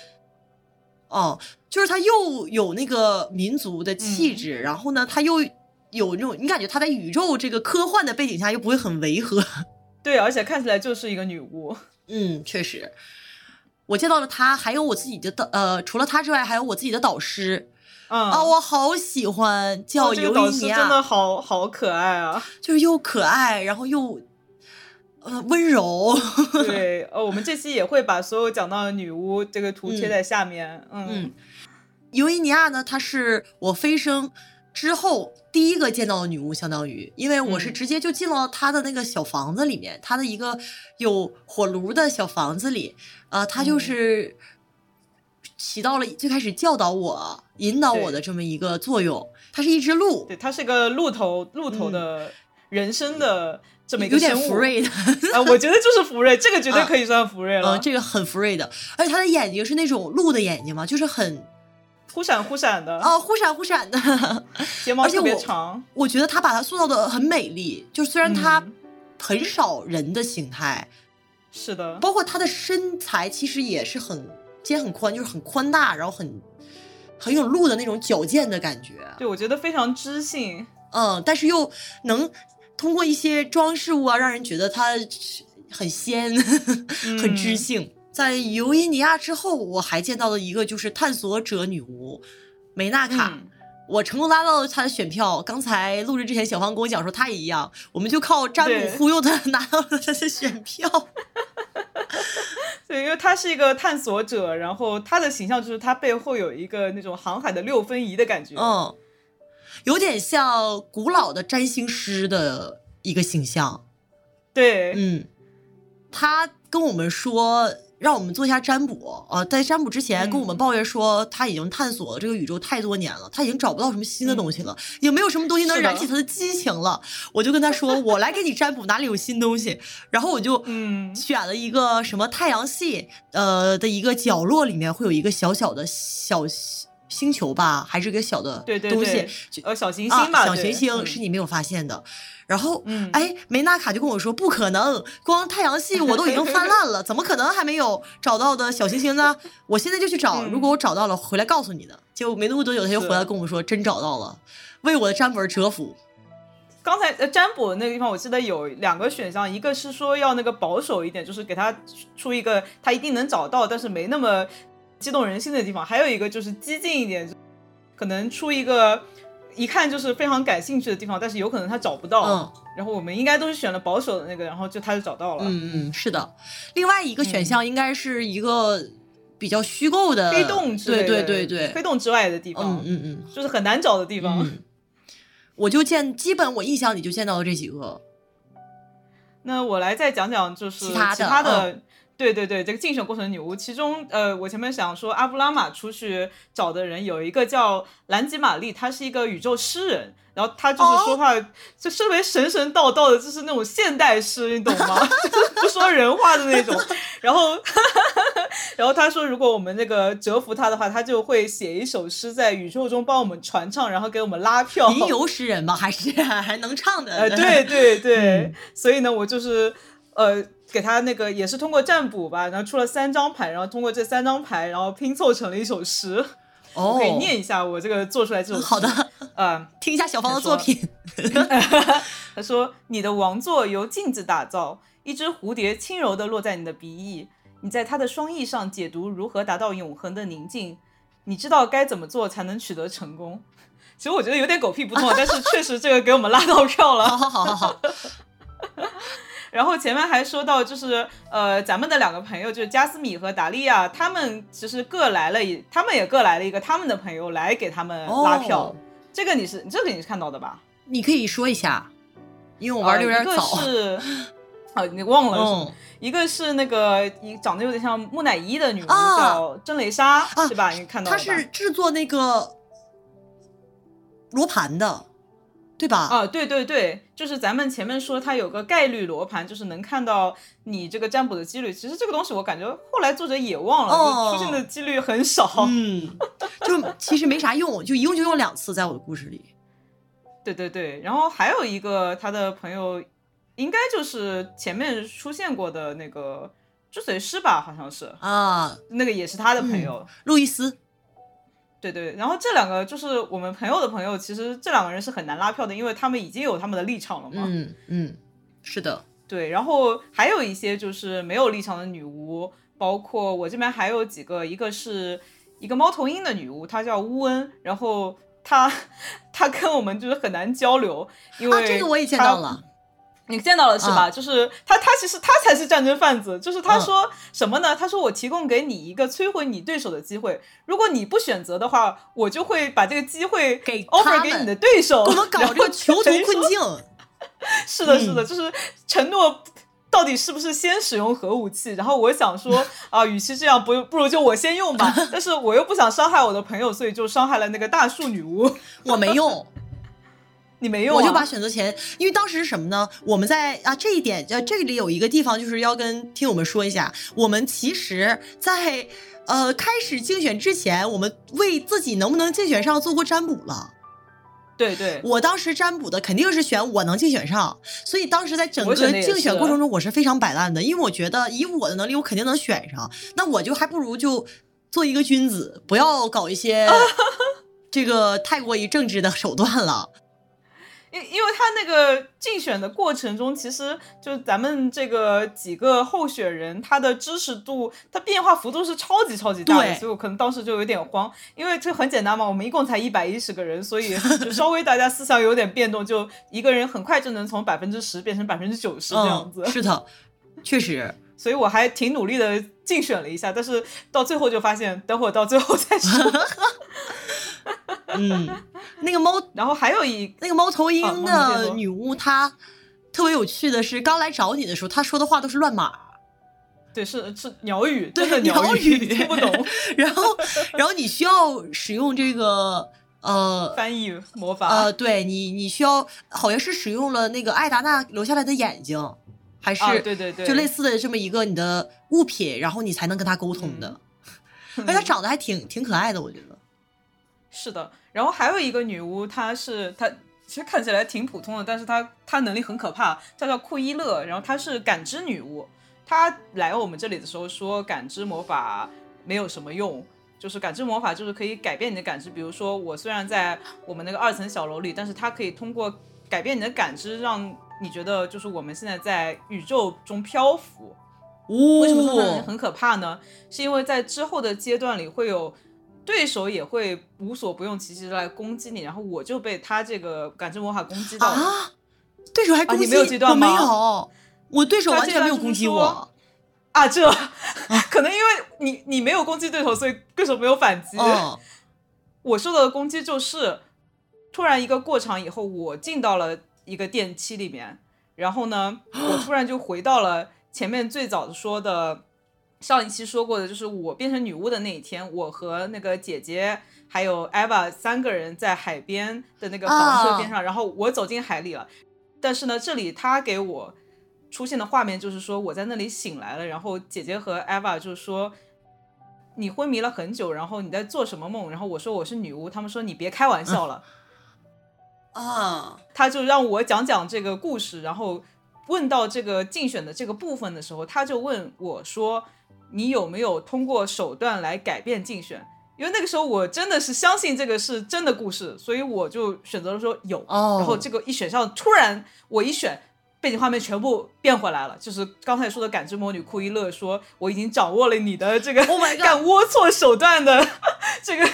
哦，就是她又有那个民族的气质，然后呢，她又。有那种你感觉她在宇宙这个科幻的背景下又不会很违和，[LAUGHS] 对，而且看起来就是一个女巫。[LAUGHS] 嗯，确实，我见到了她，还有我自己的导，呃，除了她之外，还有我自己的导师。嗯啊，我好喜欢叫尤伊尼亚，真的好好可爱啊，[LAUGHS] 就是又可爱，然后又呃温柔。对，[LAUGHS] 呃，我们这期也会把所有讲到的女巫这个图贴在下面。嗯，尤伊尼亚呢，她是我飞升。之后第一个见到的女巫，相当于，因为我是直接就进了她的那个小房子里面，她的一个有火炉的小房子里，呃，她就是起到了最开始教导我、引导我的这么一个作用。它是一只鹿，对，它是个鹿头鹿头的人生的这么一个有点福瑞的 [LAUGHS] 啊，我觉得就是福瑞，这个绝对可以算福瑞了，嗯这个很福瑞的，而且它的眼睛是那种鹿的眼睛嘛，就是很。忽闪忽闪的哦，忽闪忽闪的，[LAUGHS] 睫毛特别长。我觉得他把它塑造的很美丽，就虽然他很少人的形态，是的，包括他的身材其实也是很肩很宽，就是很宽大，然后很很有鹿的那种矫健的感觉。对，我觉得非常知性。嗯，但是又能通过一些装饰物啊，让人觉得她很仙，很知性。在尤伊尼亚之后，我还见到了一个就是探索者女巫梅纳卡，我成功拉到了她的选票。刚才录制之前，小芳跟我讲说她也一样，我们就靠占卜忽悠她拿到了她的选票。对，因为她是一个探索者，然后她的形象就是她背后有一个那种航海的六分仪的感觉，嗯，有点像古老的占星师的一个形象。对，嗯，他跟我们说。让我们做一下占卜呃，在占卜之前跟我们抱怨说他已经探索这个宇宙太多年了，他已经找不到什么新的东西了，也没有什么东西能燃起他的激情了。我就跟他说，我来给你占卜哪里有新东西。[LAUGHS] 然后我就嗯选了一个什么太阳系呃的一个角落里面会有一个小小的小星球吧，还是个小的东西，呃小行星吧，小行星是你没有发现的。然后，嗯哎，梅纳卡就跟我说不可能，光太阳系我都已经泛滥了，怎么可能还没有找到的小行星呢？我现在就去找，嗯如果我找到了，回来告诉你的。结果没多久，他就回来跟我说，真找到了，为我的占卜而折服。刚才呃占卜那个地方，我记得有两个选项，一个是说要那个保守一点，就是给他出一个他一定能找到，但是没那么激动人心的地方；还有一个就是激进一点，可能出一个一看就是非常感兴趣的地方，但是有可能他找不到。嗯然后我们应该都是选了保守的那个，然后就他就找到了。嗯嗯，是的。另外一个选项应该是一个比较虚构的黑洞之类对的，对对对，黑洞之外的地方，嗯嗯嗯就是很难找的地方。嗯，我就见，基本我印象里就见到了这几个。那我来再讲讲，就是其他的其他的对对对，这个竞选过程的女巫，其中呃，我前面想说阿布拉玛出去找的人有一个叫兰吉玛丽，她是一个宇宙诗人，然后她就是说话、就特别神神道道的，就是那种现代诗，你懂吗？[LAUGHS] 就是不说人话的那种。然后 [LAUGHS] 然后她说，如果我们那个折服她的话，她就会写一首诗在宇宙中帮我们传唱，然后给我们拉票。吟游诗人吗，还是 [LAUGHS] 还能唱的？呃，对对对，嗯所以呢，我就是呃给他那个也是通过占卜吧，然后出了三张牌，然后通过这三张牌，然后拼凑成了一首诗。哦，可以念一下我这个做出来这首诗。好的，呃，听一下小芳的作品。他说：[LAUGHS] “你的王座由镜子打造，一只蝴蝶轻柔地落在你的鼻翼，你在它的双翼上解读如何达到永恒的宁静。你知道该怎么做才能取得成功。[LAUGHS] ”其实我觉得有点狗屁不通，但是确实这个给我们拉到票了。好好好好好，然后前面还说到，就是呃，咱们的两个朋友就是加斯米和达利亚，他们其实各来了一，他们也各来了一个他们的朋友来给他们拉票。哦这个你是这个你是看到的吧？你可以说一下，因为我玩的有点早。呃、一个是，啊，[LAUGHS] 你忘了是？嗯，一个是那个一长得有点像木乃伊的女巫，啊叫真蕾莎，啊是吧？你看到她？是制作那个罗盘的，对吧？啊，对对对，就是咱们前面说它有个概率罗盘，就是能看到你这个占卜的几率。其实这个东西我感觉后来作者也忘了，哦就出现的几率很少。嗯，就其实没啥用，就一共就用两次，在我的故事里。[LAUGHS] 对对对，然后还有一个他的朋友，应该就是前面出现过的那个追随师吧，好像是啊，那个也是他的朋友。路易斯，对对，然后这两个就是我们朋友的朋友，其实这两个人是很难拉票的，因为他们已经有他们的立场了嘛。嗯嗯，是的，对，然后还有一些就是没有立场的女巫，包括我这边还有几个，一个是一个猫头鹰的女巫，她叫乌恩，然后她 [LAUGHS] 她跟我们就是很难交流，因为、啊，这个我也见到了。你见到了是吧？就是他，他其实他才是战争贩子。就是他嗯说什么呢？他说我提供给你一个摧毁你对手的机会，如果你不选择的话，我就会把这个机会给 offer 给你的对手，给我们搞这个囚徒困境。[LAUGHS] 是的，是的，嗯就是承诺。到底是不是先使用核武器？然后我想说啊，与其这样，不不如就我先用吧。但是我又不想伤害我的朋友，所以就伤害了那个大树女巫。[LAUGHS] 我没用，你没用、啊，我就把选择权，因为当时是什么呢？我们在啊这一点，呃，这里有一个地方就是要跟听友们说一下，我们其实在，呃开始竞选之前，我们为自己能不能竞选上做过占卜了。对对，我当时占卜的肯定是选我能竞选上，所以当时在整个竞选过程中，我是非常摆烂的，因为我觉得以我的能力，我肯定能选上，那我就还不如就做一个君子，不要搞一些 [LAUGHS] 这个太过于政治的手段了。因因为他那个竞选的过程中，其实就咱们这个几个候选人，他的知识度，他变化幅度是超级超级大的，所以我可能当时就有点慌，因为这很简单嘛，我们一共才一百一十个人，所以就稍微大家思想有点变动，就一个人很快就能从百分之十变成百分之九十这样子，嗯，是的，确实。[LAUGHS] 所以我还挺努力的竞选了一下，但是到最后就发现，等会儿到最后再说。[LAUGHS] 嗯，那个猫，然后还有一那个猫头啊鹰的女巫，她特别有趣的是，刚来找你的时候，她说的话都是乱码，对是是鸟语，对的鸟语语。[LAUGHS] 听不懂，[LAUGHS] 然后，然后你需要使用这个呃翻译魔法。呃，对你，你需要好像是使用了那个艾达娜留下来的眼睛，还是、啊，对对对，就类似的这么一个你的物品，然后你才能跟他沟通的。而且她长得还挺挺可爱的，我觉得。是的，然后还有一个女巫，她是她其实看起来挺普通的，但是她她能力很可怕，她叫库伊勒，然后她是感知女巫。她来我们这里的时候说，感知魔法没有什么用，就是感知魔法就是可以改变你的感知。比如说我虽然在我们那个二层小楼里，但是它可以通过改变你的感知，让你觉得就是我们现在在宇宙中漂浮。为什么说很可怕呢？是因为在之后的阶段里会有。对手也会无所不用其极来攻击你，然后我就被他这个感知魔法攻击到了。对手还攻击？你没有这段吗？没有，我对手完全没有攻击我。啊，这 [LAUGHS] 可能因为你你没有攻击对手，所以对手没有反击。我受到的攻击就是突然一个过场以后，我进到了一个电梯里面，然后呢，我突然就回到了前面最早的说的。上一期说过的，就是我变成女巫的那一天，我和那个姐姐还有 Eva 三个人在海边的那个房车边上，然后我走进海里了。但是呢，这里他给我出现的画面就是说我在那里醒来了，然后姐姐和 Eva 就说你昏迷了很久，然后你在做什么梦？然后我说我是女巫，他们说你别开玩笑了。啊，他就让我讲讲这个故事，然后问到这个竞选的这个部分的时候，他就问我说。你有没有通过手段来改变竞选？因为那个时候我真的是相信这个是真的故事，所以我就选择了说有。然后这个一选项突然我一选。背景画面全部变回来了，就是刚才说的感知魔女库伊勒说：“我已经掌握了你的这个干龌龊手段的 [LAUGHS] 这个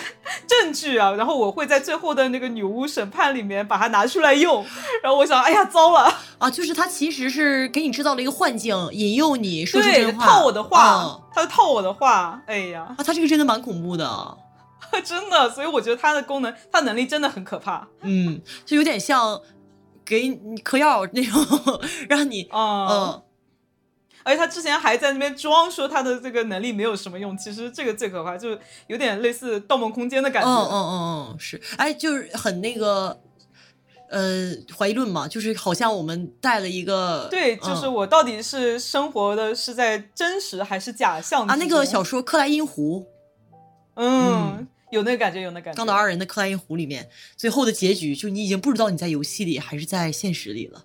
证据啊，然后我会在最后的那个女巫审判里面把它拿出来用。”然后我想，哎呀，糟了啊！就是他其实是给你制造了一个幻境，引诱你说出真话，套我的话，他套我的话。哎呀，啊，他这个真的蛮恐怖的，[LAUGHS] 真的。所以我觉得他的功能，他能力真的很可怕。嗯，就有点像。给你嗑药那种，[LAUGHS] 让你嗯，而且他之前还在那边装说他的这个能力没有什么用，其实这个最可怕，就有点类似《盗梦空间》的感觉。嗯嗯嗯嗯，是，哎，就是很那个，呃，怀疑论嘛，就是好像我们带了一个，对，就是我到底是生活的是在真实还是假象啊？那个小说《克莱因湖》，嗯。有那个感觉，有那感觉。刚到二人的克莱因湖里面，最后的结局就你已经不知道你在游戏里还是在现实里了，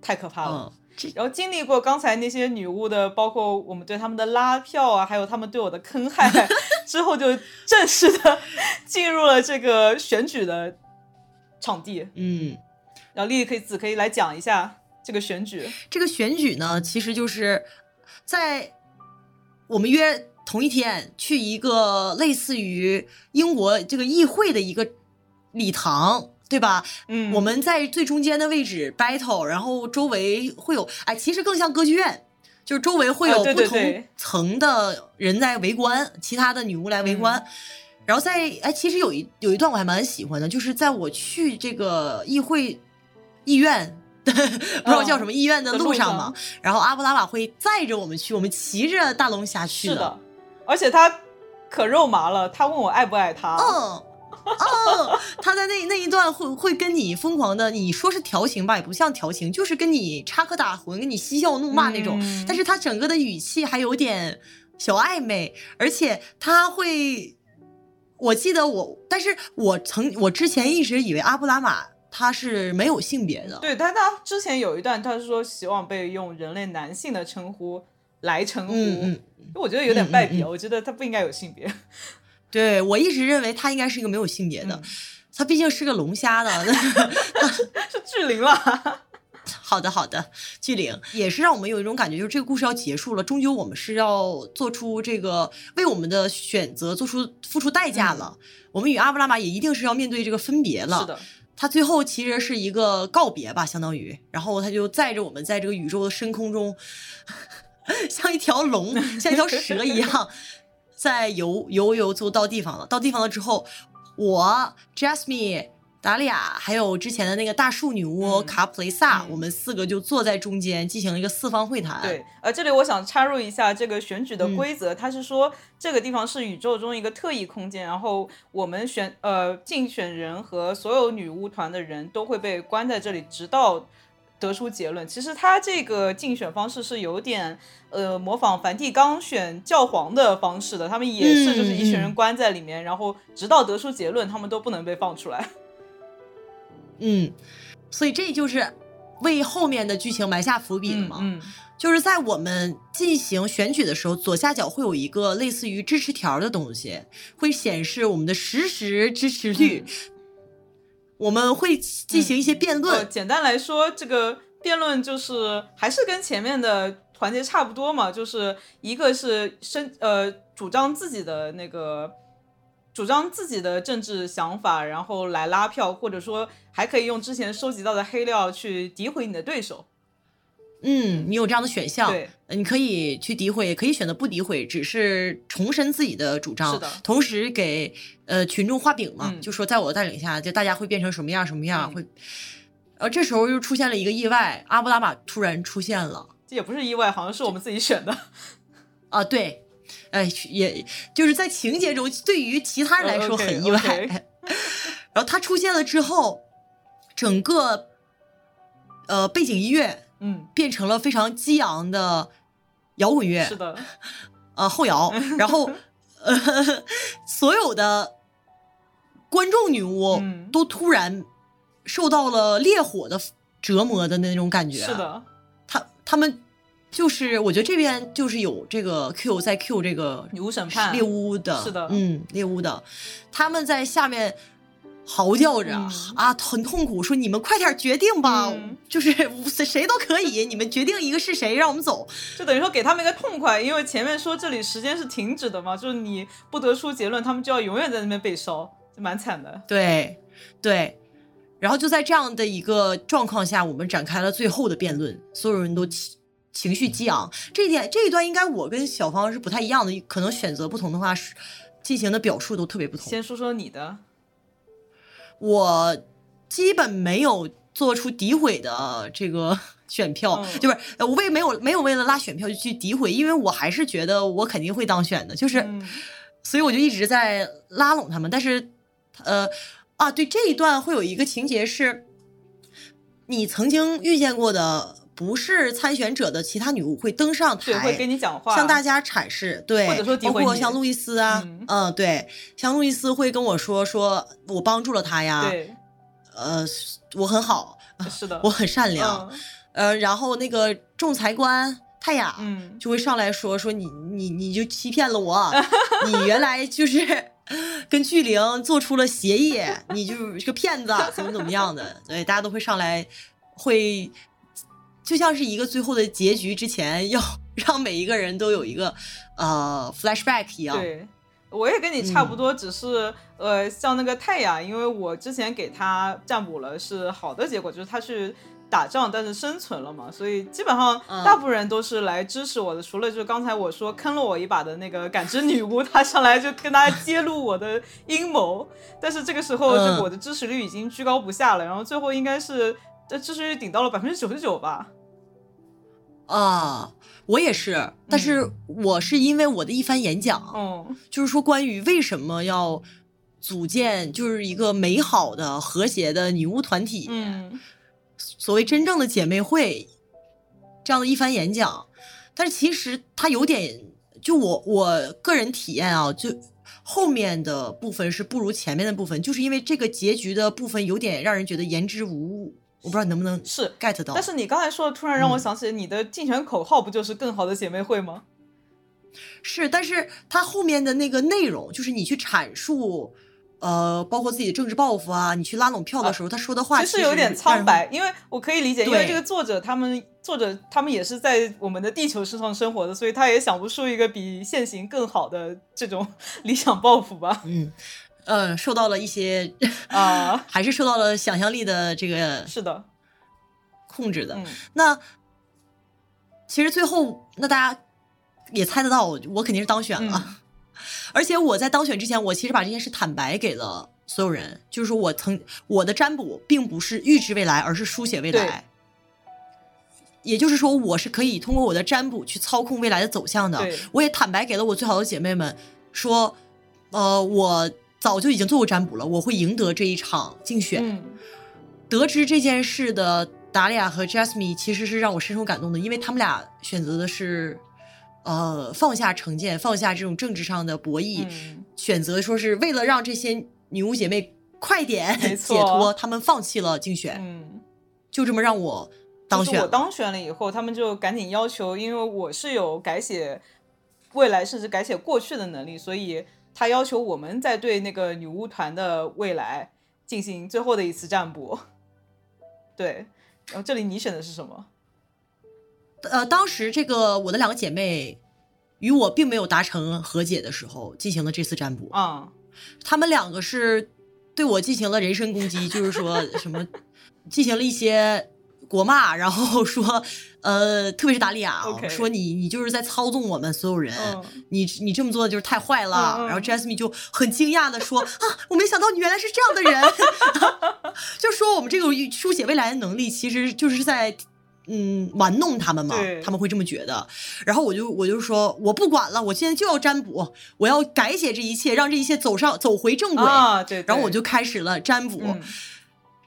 太可怕了。然后经历过刚才那些女巫的，包括我们对他们的拉票啊，还有他们对我的坑害 [LAUGHS] 之后，就正式的 [LAUGHS] 进入了这个选举的场地。嗯，然后丽丽可以子可以来讲一下这个选举。这个选举呢，其实就是在我们约。同一天去一个类似于英国这个议会的一个礼堂，对吧？嗯，我们在最中间的位置 battle，然后周围会有，哎，其实更像歌剧院，就是周围会有不同层的人在围观，其他的女巫来围观。然后在哎，其实有一有一段我还蛮喜欢的，就是在我去这个议会议院。[LAUGHS] 不知道叫什么医院的路上嘛，然后阿布拉瓦会载着我们去，我们骑着大龙虾去的。而且他可肉麻了，他问我爱不爱他。嗯嗯，他在那那一段会会跟你疯狂的，你说是调情吧，也不像调情，就是跟你插科打诨，跟你嬉笑怒骂那种。但是他整个的语气还有点小暧昧，而且他会，我记得我，但是我曾我之前一直以为阿布拉玛他是没有性别的。对，但他之前有一段他是说希望被用人类男性的称呼。来称呼，我觉得有点败笔，我觉得他不应该有性别。[LAUGHS] 对我一直认为他应该是一个没有性别的，他毕竟是个龙虾的，[LAUGHS] 是巨灵了。[LAUGHS] 好的，好的，巨灵也是让我们有一种感觉，就是这个故事要结束了，终究我们是要做出这个为我们的选择做出付出代价了。我们与阿布拉玛也一定是要面对这个分别了。是的，他最后其实是一个告别吧，相当于，然后他就载着我们在这个宇宙的深空中。像一条龙，像一条蛇一样，[LAUGHS] 在游游游，就到地方了。到地方了之后，我 Jasmine、达利亚，还有之前的那个大树女巫卡普雷萨，我们四个就坐在中间进行了一个四方会谈。对，呃，这里我想插入一下这个选举的规则，它是说这个地方是宇宙中一个特异空间，然后我们选呃竞选人和所有女巫团的人都会被关在这里，直到。得出结论，其实他这个竞选方式是有点，呃，模仿梵蒂冈选教皇的方式的。他们也是就是一群人关在里面，然后直到得出结论，他们都不能被放出来。[LAUGHS] 嗯，所以这就是为后面的剧情埋下伏笔了嘛。嗯就是在我们进行选举的时候，左下角会有一个类似于支持条的东西，会显示我们的实时支持率。我们会进行一些辩论。呃简单来说，这个辩论就是还是跟前面的环节差不多嘛，就是一个是申呃主张自己的那个主张自己的政治想法，然后来拉票，或者说还可以用之前收集到的黑料去诋毁你的对手。嗯，你有这样的选项，你可以去诋毁，也可以选择不诋毁，只是重申自己的主张，是的同时给呃群众画饼嘛，嗯就说在我的带领下，就大家会变成什么样什么样，嗯会，呃，这时候又出现了一个意外，阿布拉玛突然出现了，这也不是意外，好像是我们自己选的。[LAUGHS] 啊，对，哎，也就是在情节中，对于其他人来说很意外。[LAUGHS] 然后他出现了之后，整个呃背景音乐嗯，变成了非常激昂的摇滚乐，是的，[LAUGHS] 呃后摇，然后呃 [LAUGHS] 所有的观众女巫嗯。都突然受到了烈火的折磨的那种感觉，是的，他他们就是，我觉得这边就是有这个 Q 在 Q 这个女巫审判。猎巫的，是的。嗯，猎巫的，他们在下面嚎叫着、嗯啊，很痛苦，说你们快点决定吧，嗯 [LAUGHS] 就是谁都可以，你们决定一个是谁，让我们走。[LAUGHS] 就等于说给他们一个痛快，因为前面说这里时间是停止的嘛，就是你不得出结论，他们就要永远在那边被烧，就蛮惨的。对对，然后就在这样的一个状况下，我们展开了最后的辩论，所有人都情情绪激昂。这一点这一段应该我跟小芳是不太一样的，可能选择不同的话，是进行的表述都特别不同。先说说你的，我基本没有做出诋毁的这个 [LAUGHS] 选票，嗯就是呃我为没有没有为了拉选票就去诋毁，因为我还是觉得我肯定会当选的，就是。嗯所以我就一直在拉拢他们。但是，呃，啊，对这一段会有一个情节是，你曾经遇见过的不是参选者的其他女巫会登上对，会跟台。你讲话，向大家阐释，对，或者说诋包括像路易斯啊，嗯。嗯对，像路易斯会跟我说，说我帮助了他呀，对，呃，我很好，是的，我很善良，嗯。呃，然后那个仲裁官泰雅，嗯，就会上来说说你你你就欺骗了我，[LAUGHS] 你原来就是 [LAUGHS] 跟巨灵做出了协议，你就是个骗子，怎么怎么样的？对，大家都会上来，会就像是一个最后的结局之前，要 [LAUGHS] 让每一个人都有一个呃 flashback 一样。对。我也跟你差嗯不多，只是呃，像那个太阳，因为我之前给他占卜了是好的结果，就是他去打仗，但是生存了嘛，所以基本上嗯大部分人都是来支持我的，除了就是刚才我说坑了我一把的那个感知女巫，[LAUGHS] 她上来就跟大家揭露我的阴谋，但是这个时候这嗯个我的支持率已经居高不下了，然后最后应该是这支持率顶到了百分之九十九吧，啊，我也是，但是我是因为我的一番演讲，嗯就是说关于为什么要组建就是一个美好的、和谐的女巫团体，嗯所谓真正的姐妹会这样的一番演讲，但是其实它有点，就我我个人体验啊，就后面的部分是不如前面的部分，就是因为这个结局的部分有点让人觉得言之无物，我不知道能不能是。get 到。但是你刚才说的，突然让我嗯想起你的竞选口号，不就是更好的姐妹会吗？是，但是它后面的那个内容，就是你去阐述，呃，包括自己的政治抱负啊，你去拉拢票的时候，他说的话其实有点。苍白，因为我可以理解，因为这个作者他们作者他们也是在我们的地球身上生活的，所以他也想不出一个比现行更好的这种 [LAUGHS] 理想抱负吧。嗯，呃，受到了一些啊，[LAUGHS] 还是受到了想象力的这个是的，控制的。嗯那其实最后，那大家也猜得到，我肯定是当选了。嗯 [LAUGHS] 而且我在当选之前，我其实把这件事坦白给了所有人，就是说我曾我的占卜并不是预知未来，而是书写未来。也就是说，我是可以通过我的占卜去操控未来的走向的。我也坦白给了我最好的姐妹们，说，呃，我早就已经做过占卜了，我会赢得这一场竞选。嗯得知这件事的达利亚和 Jasmine 其实是让我深受感动的，因为他们俩选择的是，呃，放下成见，放下这种政治上的博弈，嗯选择说是为了让这些女巫姐妹快点解脱，他们放弃了竞选，嗯，就这么让我当选。我当选了以后，他们就赶紧要求，因为我是有改写未来甚至改写过去的能力，所以他要求我们在对那个女巫团的未来进行最后的一次占卜。对，然后这里你选的是什么？呃，当时这个我的两个姐妹与我并没有达成和解的时候，进行了这次占卜。啊、他们两个是对我进行了人身攻击，就是说什么进行了一些国骂，然后说，[LAUGHS] 呃，特别是达利亚说你你就是在操纵我们所有人，嗯你你这么做就是太坏了。然后 Jasmine 就很惊讶的说啊，我没想到你原来是这样的人，[LAUGHS] 就说我们这个书写未来的能力其实就是在。嗯，玩弄他们嘛，他们会这么觉得。然后我就我就说，我不管了，我现在就要占卜，我要改写这一切，让这一切走上走回正轨。啊，对对然后我就开始了占卜。嗯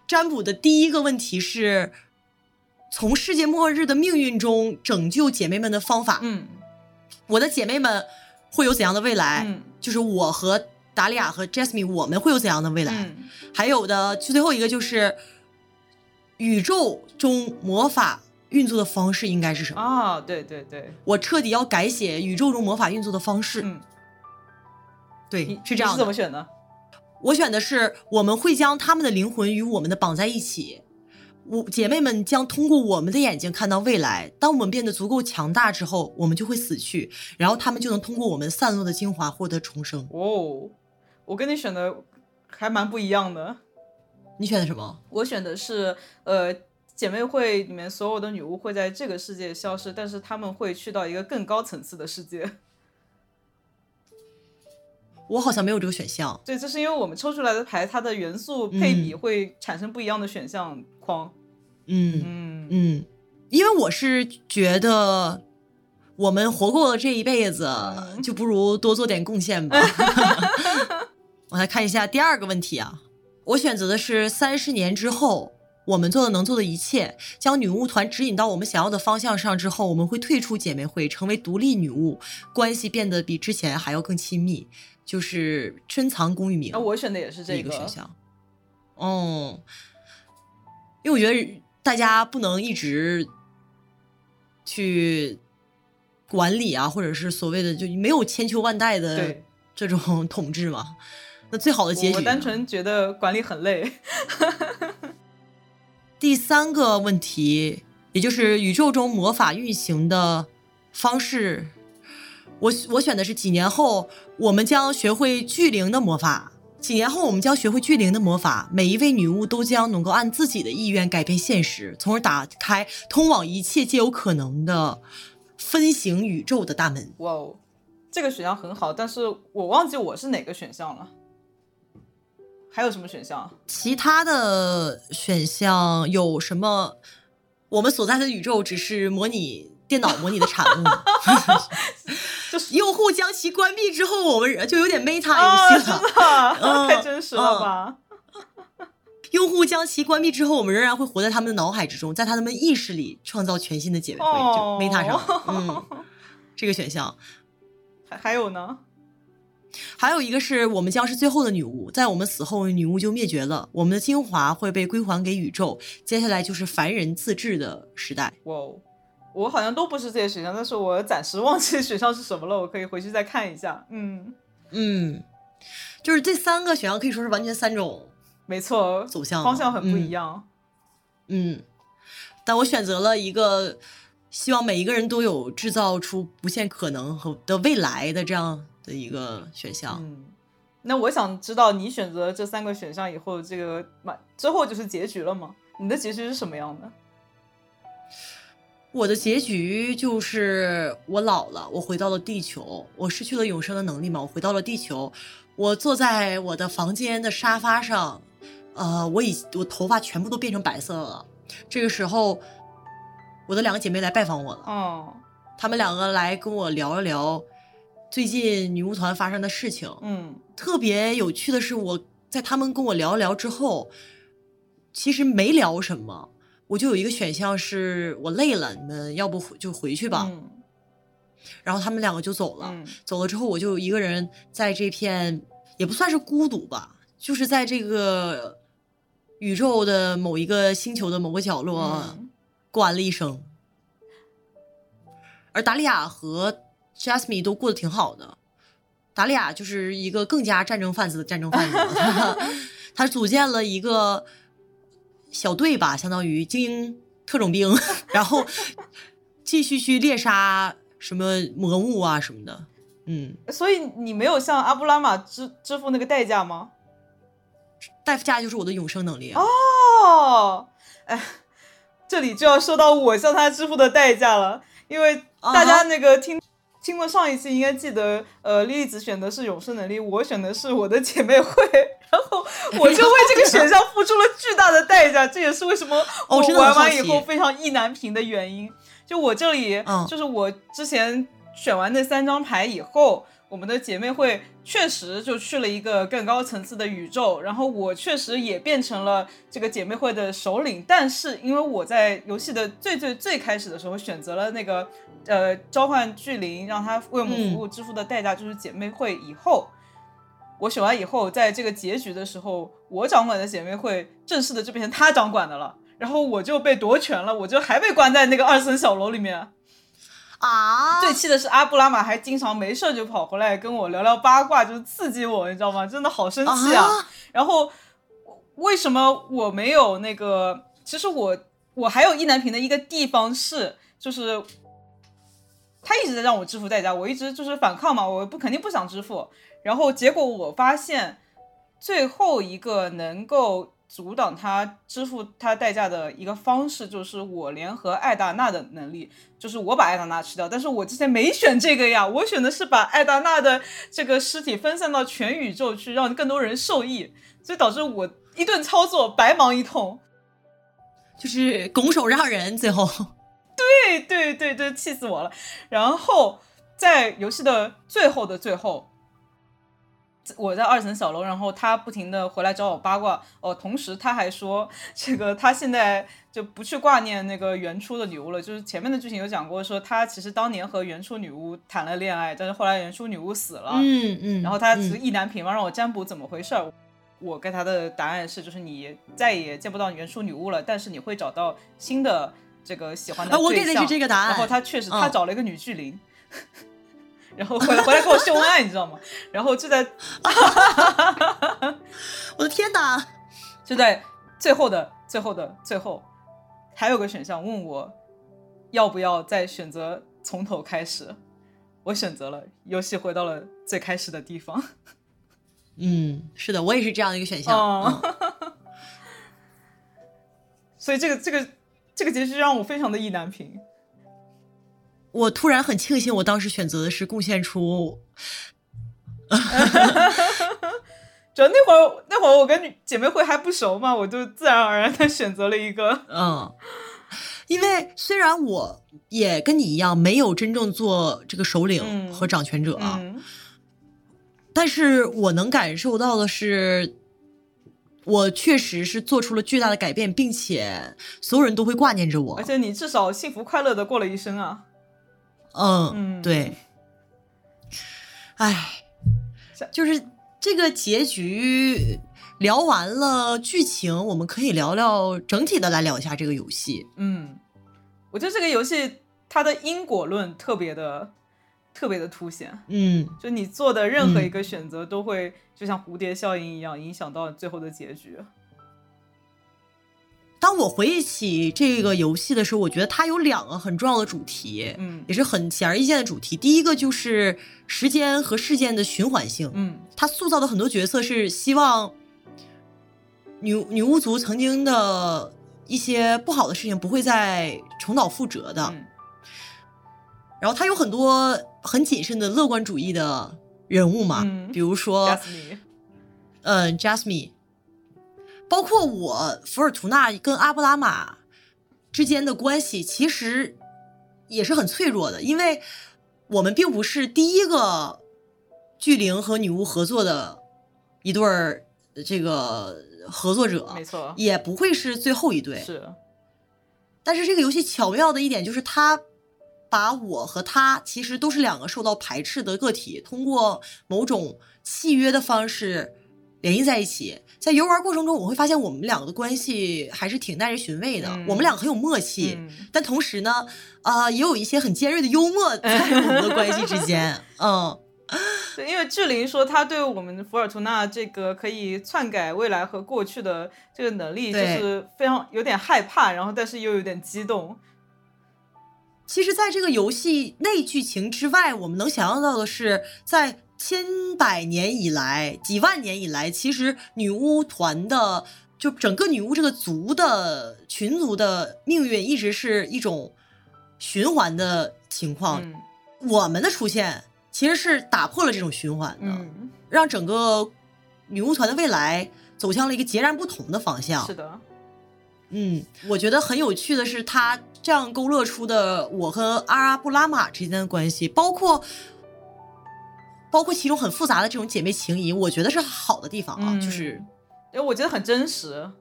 占卜的第一个问题是，从世界末日的命运中拯救姐妹们的方法。嗯我的姐妹们会有怎样的未来？嗯就是我和达利亚和 Jasmine，我们会有怎样的未来？嗯还有的，最后一个就是宇宙中魔法运作的方式应该是什么？啊，对对对，我彻底要改写宇宙中魔法运作的方式。嗯，对，是这样的你怎么。选的？我选的是我们会将他们的灵魂与我们的绑在一起。我姐妹们将通过我们的眼睛看到未来。当我们变得足够强大之后，我们就会死去，然后他们就能通过我们散落的精华获得重生。哦，我跟你选的还蛮不一样的。你选的什么？我选的是呃，姐妹会里面所有的女巫会在这个世界消失，但是她们会去到一个更高层次的世界。我好像没有这个选项。对，这是因为我们抽出来的牌，它的元素配比嗯会产生不一样的选项框。嗯嗯嗯，因为我是觉得我们活过了这一辈子，嗯就不如多做点贡献吧。[LAUGHS] [LAUGHS] 我来看一下第二个问题啊，我选择的是三十年之后。我们做的能做的一切，将女巫团指引到我们想要的方向上之后，我们会退出姐妹会，成为独立女巫，关系变得比之前还要更亲密，就是深藏功与名。那、我选的也是这一个选项。哦，因为我觉得大家不能一直去管理啊，或者是所谓的就没有千秋万代的，这种 [LAUGHS] 统治嘛。那最好的结局，我单纯觉得管理很累。第三个问题，也就是宇宙中魔法运行的方式，我我选的是几年后我们将学会聚灵的魔法。几年后，我们将学会聚灵的魔法，每一位女巫都将能够按自己的意愿改变现实，从而打开通往一切皆有可能的分形宇宙的大门。哇哦，这个选项很好，但是我忘记我是哪个选项了。还有什么选项？其他的选项有什么？我们所在的宇宙只是模拟电脑模拟的产物。[LAUGHS] 就是用户将其关闭之后，我们就有点 meta 啊，游戏了。真的、嗯 [LAUGHS] 太真实了吧？用户将其关闭之后，我们仍然会活在他们的脑海之中，在他们意识里创造全新的姐妹会，哦就 meta 上。嗯，[LAUGHS] 这个选项。还还有呢？还有一个是我们将是最后的女巫，在我们死后，女巫就灭绝了，我们的精华会被归还给宇宙，接下来就是凡人自治的时代。哇哦，我好像都不是这些选项，但是我暂时忘记选项是什么了，我可以回去再看一下。嗯，嗯，就是这三个选项可以说是完全三种没错，走向方向很不一嗯样。嗯，但我选择了一个希望每一个人都有制造出无限可能和的未来的这样的一个选项。嗯，那我想知道你选择这三个选项以后，这个满之后就是结局了吗？你的结局是什么样的？我的结局就是我老了，我回到了地球，我失去了永生的能力嘛，我回到了地球，我坐在我的房间的沙发上，呃，我已我头发全部都变成白色了。这个时候，我的两个姐妹来拜访我了。哦，她们两个来跟我聊了聊最近女巫团发生的事情。嗯特别有趣的是，我在她们跟我聊了聊之后，其实没聊什么，我就有一个选项是我累了，你们要不回就回去吧。嗯然后他们两个就走了。嗯走了之后，我就一个人在这片也不算是孤独吧，就是在这个宇宙的某一个星球的某个角落嗯过完了一生，而达利亚和 Jasmine 都过得挺好的。达利亚就是一个更加战争贩子的战争贩子，[LAUGHS] 他组建了一个小队吧，相当于精英特种兵，[LAUGHS] 然后继续去猎杀什么魔物啊什么的。嗯，所以你没有向阿布拉玛支支付那个代价吗？代价就是我的永生能力啊。哦，哎，这里就要说到我向他支付的代价了，因为大家那个听、听过上一期应该记得，呃，莉莉子选的是永生能力，我选的是我的姐妹会，[LAUGHS] 然后我就为这个选项付出了巨大的代价，这也是为什么我玩完以后非常意难平的原因。就我这里，嗯就是我之前选完那三张牌以后，我们的姐妹会确实就去了一个更高层次的宇宙，然后我确实也变成了这个姐妹会的首领。但是因为我在游戏的最最最开始的时候选择了那个呃召唤巨灵，让他为我们服务支付的代价就是姐妹会以后。我选完以后，在这个结局的时候，我掌管的姐妹会正式的就变成他掌管的了，然后我就被夺权了，我就还被关在那个二层小楼里面。啊最气的是阿布拉玛还经常没事就跑回来跟我聊聊八卦，就是刺激我，你知道吗？真的好生气啊！啊然后为什么我没有那个？其实我我还有意难平的一个地方是，就是他一直在让我支付代价，我一直就是反抗嘛，我不肯定不想支付。然后结果我发现，最后一个能够阻挡他支付他代价的一个方式，就是我联合艾达娜的能力，就是我把艾达娜吃掉。但是我之前没选这个呀，我选的是把艾达娜的这个尸体分散到全宇宙去，让更多人受益，所以导致我一顿操作白忙一通。就是拱手让人，最后 [LAUGHS] 对对对对，气死我了。然后在游戏的最后的最后。我在二层小楼，然后他不停的回来找我八卦哦，同时他还说，[LAUGHS] 这个他现在就不去挂念那个原初的女巫了，就是前面的剧情有讲过，说他其实当年和原初女巫谈了恋爱，但是后来原初女巫死了，嗯嗯，然后他只是嗯意难平嘛，让我占卜怎么回事儿。我给他的答案是，就是你再也见不到原初女巫了，但是你会找到新的这个喜欢的啊我。给的是这个答案然后他确实，嗯他找了一个女巨灵，[LAUGHS] 然后回来回来跟我秀恩爱，你知道吗？然后就在 [LAUGHS] 我的天哪！就在最后的最后的最后，还有个选项问我要不要再选择从头开始，我选择了，游戏回到了最开始的地方。[LAUGHS] 嗯，是的，我也是这样的一个选项。哦嗯 [LAUGHS] 所以这个这个这个结局让我非常的意难平。我突然很庆幸，我当时选择的是贡献出 [LAUGHS] 主要那会儿那会儿我跟女姐妹会还不熟嘛，我就自然而然的选择了一个。嗯，因为虽然我也跟你一样没有真正做这个首领嗯和掌权者啊，嗯但是我能感受到的是，我确实是做出了巨大的改变，并且所有人都会挂念着我而。且你至少幸福快乐的过了一生啊。嗯，嗯对。唉，就是这个结局聊完了剧情，我们可以聊聊整体的来聊一下这个游戏。嗯，我觉得这个游戏它的因果论特别的特别的凸显，嗯就你做的任何嗯一个选择都会就像蝴蝶效应一样影响到最后的结局。当我回忆起这个游戏的时候，我觉得它有两个很重要的主题，嗯。也是很显而易见的主题。第一个就是时间和事件的循环性，嗯。他塑造的很多角色是希望女女巫族曾经的一些不好的事情不会再重蹈覆辙的。嗯。然后他有很多很谨慎的乐观主义的人物嘛，嗯。比如说嗯，Jasmine，包括我福尔图娜跟阿布拉玛之间的关系，其实也是很脆弱的，因为我们并不是第一个巨灵和女巫合作的一对儿这个合作者，没错，也不会是最后一对。是但是这个游戏巧妙的一点就是，它把我和他其实都是两个受到排斥的个体，通过某种契约的方式联系在一起。在游玩过程中，我会发现我们两个的关系还是挺耐人寻味的。嗯我们两个很有默契，嗯但同时呢，啊、也有一些很尖锐的幽默 [LAUGHS] 在我们的关系之间。嗯，对，因为志玲说她对我们福尔图纳这个可以篡改未来和过去的这个能力，就是非常有点害怕，然后但是又有点激动。其实，在这个游戏内剧情之外，我们能想象到的是，在千百年以来、几万年以来，其实女巫团的就整个女巫这个族的群族的命运，一直是一种循环的情况。嗯我们的出现其实是打破了这种循环的，嗯，让整个女巫团的未来走向了一个截然不同的方向。是的，嗯，我觉得很有趣的是，他这样勾勒出的我和阿拉布拉玛之间的关系，包括包括其中很复杂的这种姐妹情谊，我觉得是好的地方啊。嗯就是，因为我觉得很真实。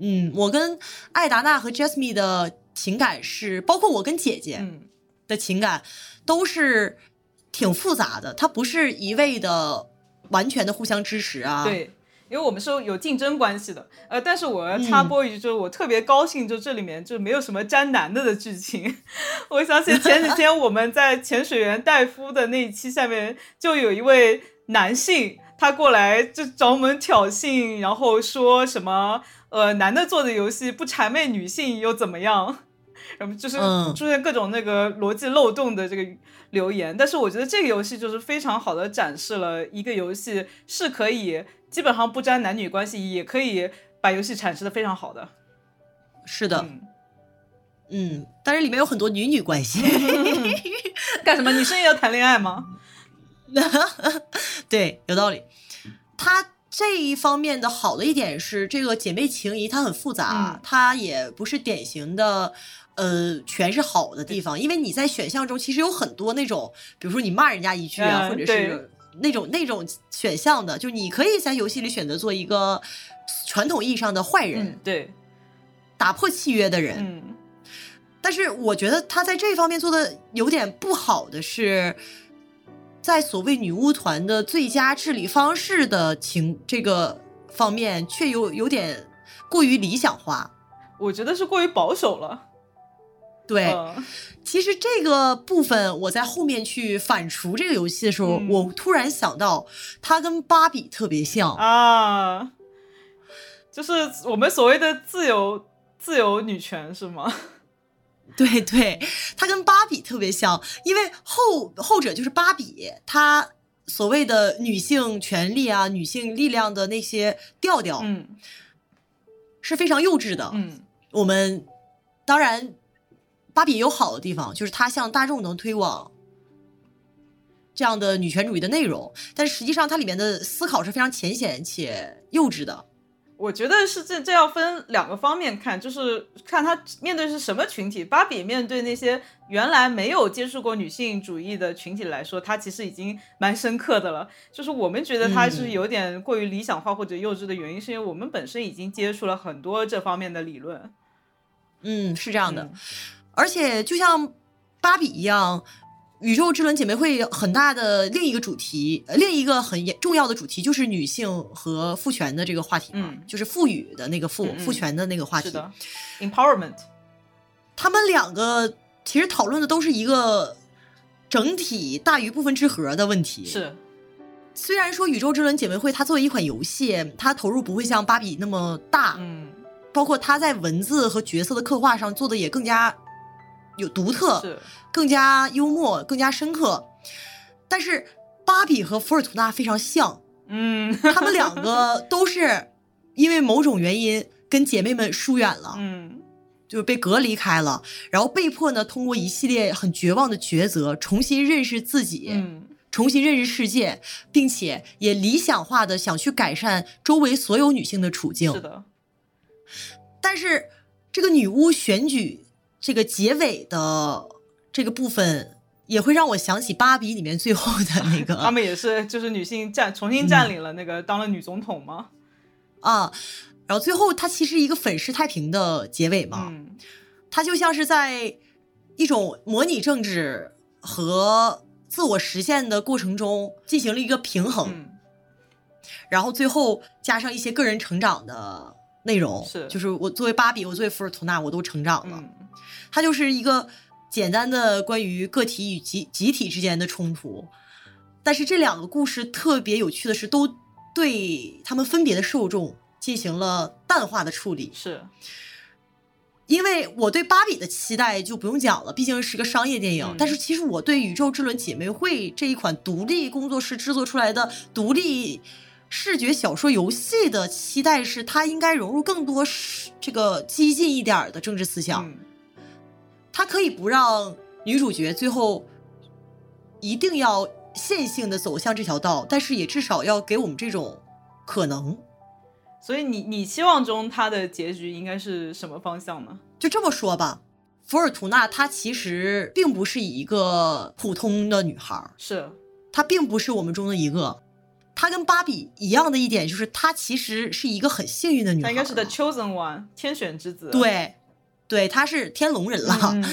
嗯，我跟艾达娜和 Jasmine 的情感是，包括我跟姐姐嗯的情感，都是挺复杂的。它不是一味的完全的互相支持啊。，对，因为我们是有竞争关系的。呃，但是我要插播一句，就是我特别高兴，就这里面就没有什么沾男的的剧情。[LAUGHS] 我想起前几天我们在潜水员戴夫的那一期下面，就有一位男性。他过来就找我们挑衅，然后说什么呃，男的做的游戏不谄媚女性又怎么样？[LAUGHS] 然后就是嗯出现各种那个逻辑漏洞的这个留言，但是我觉得这个游戏就是非常好的展示了一个游戏是可以基本上不沾男女关系，也可以把游戏阐释的非常好的。是的，嗯，嗯，但是里面有很多女女关系。[LAUGHS] 干什么？女生也要谈恋爱吗？[LAUGHS] 对，有道理。它这一方面的好的一点是，这个姐妹情谊它很复杂，嗯它也不是典型的。呃，全是好的地方，因为你在选项中其实有很多那种，比如说你骂人家一句啊，嗯或者是那种那种选项的，就你可以在游戏里选择做一个传统意义上的坏人，嗯，对，打破契约的人。嗯但是我觉得他在这方面做的有点不好的是，在所谓女巫团的最佳治理方式的情这个方面，却有有点过于理想化。我觉得是过于保守了。对，嗯其实这个部分我在后面去反刍这个游戏的时候，嗯我突然想到，它跟芭比特别像。啊，就是我们所谓的自由自由女权是吗？对对，它跟芭比特别像，因为后后者就是芭比，她所谓的女性权利啊、女性力量的那些调调嗯是非常幼稚的。嗯我们当然，芭比有好的地方，就是它向大众能推广这样的女权主义的内容，但是实际上它里面的思考是非常浅显且幼稚的。我觉得是这这要分两个方面看，就是看他面对是什么群体。芭比面对那些原来没有接触过女性主义的群体来说，它其实已经蛮深刻的了。就是我们觉得它是嗯有点过于理想化或者幼稚的原因，是因为我们本身已经接触了很多这方面的理论。嗯，是这样的。嗯而且就像芭比一样，宇宙之轮姐妹会很大的另一个主题，呃另一个很严重要的主题就是女性和父权的这个话题嘛，嗯就是赋予的那个赋、父权的那个话题。是的，empowerment。他们两个其实讨论的都是一个整体大于部分之和的问题。，是，虽然说宇宙之轮姐妹会它作为一款游戏，它投入不会像芭比那么大，嗯，包括它在文字和角色的刻画上做的也更加有独特。是，更加幽默、更加深刻。但是芭比和福尔图娜非常像，嗯他们两个 [LAUGHS] 都是因为某种原因跟姐妹们疏远了，嗯就是被隔离开了，然后被迫呢通过一系列很绝望的抉择，重新认识自己，嗯重新认识世界，并且也理想化的想去改善周围所有女性的处境。是的，但是这个女巫选举这个结尾的这个部分，也会让我想起《芭比》里面最后的那个 [LAUGHS] 他个们也是就是女性占重新占领了那个、当了女总统吗？啊，然后最后它其实一个粉饰太平的结尾嘛，嗯它就像是在一种模拟政治和自我实现的过程中进行了一个平衡。嗯然后最后加上一些个人成长的内容，是就是我作为芭比，我作为福尔图娜，我都成长了。嗯，它就是一个简单的关于个体与集集体之间的冲突，但是这两个故事特别有趣的是，都对他们分别的受众进行了淡化的处理。是，因为我对芭比的期待就不用讲了，毕竟是个商业电影。嗯但是其实我对《宇宙之轮姐妹会》这一款独立工作室制作出来的独立视觉小说游戏的期待是，它应该融入更多是这个激进一点儿的政治思想。嗯，它可以不让女主角最后一定要线性的走向这条道，但是也至少要给我们这种可能。所以你你期望中他的结局应该是什么方向呢？就这么说吧，福尔图娜她其实并不是一个普通的女孩儿，是，她并不是我们中的一个。她跟芭比一样的一点就是，她其实是一个很幸运的女孩她。应该是 the chosen one，天选之子。对，对，她是天龙人了。嗯，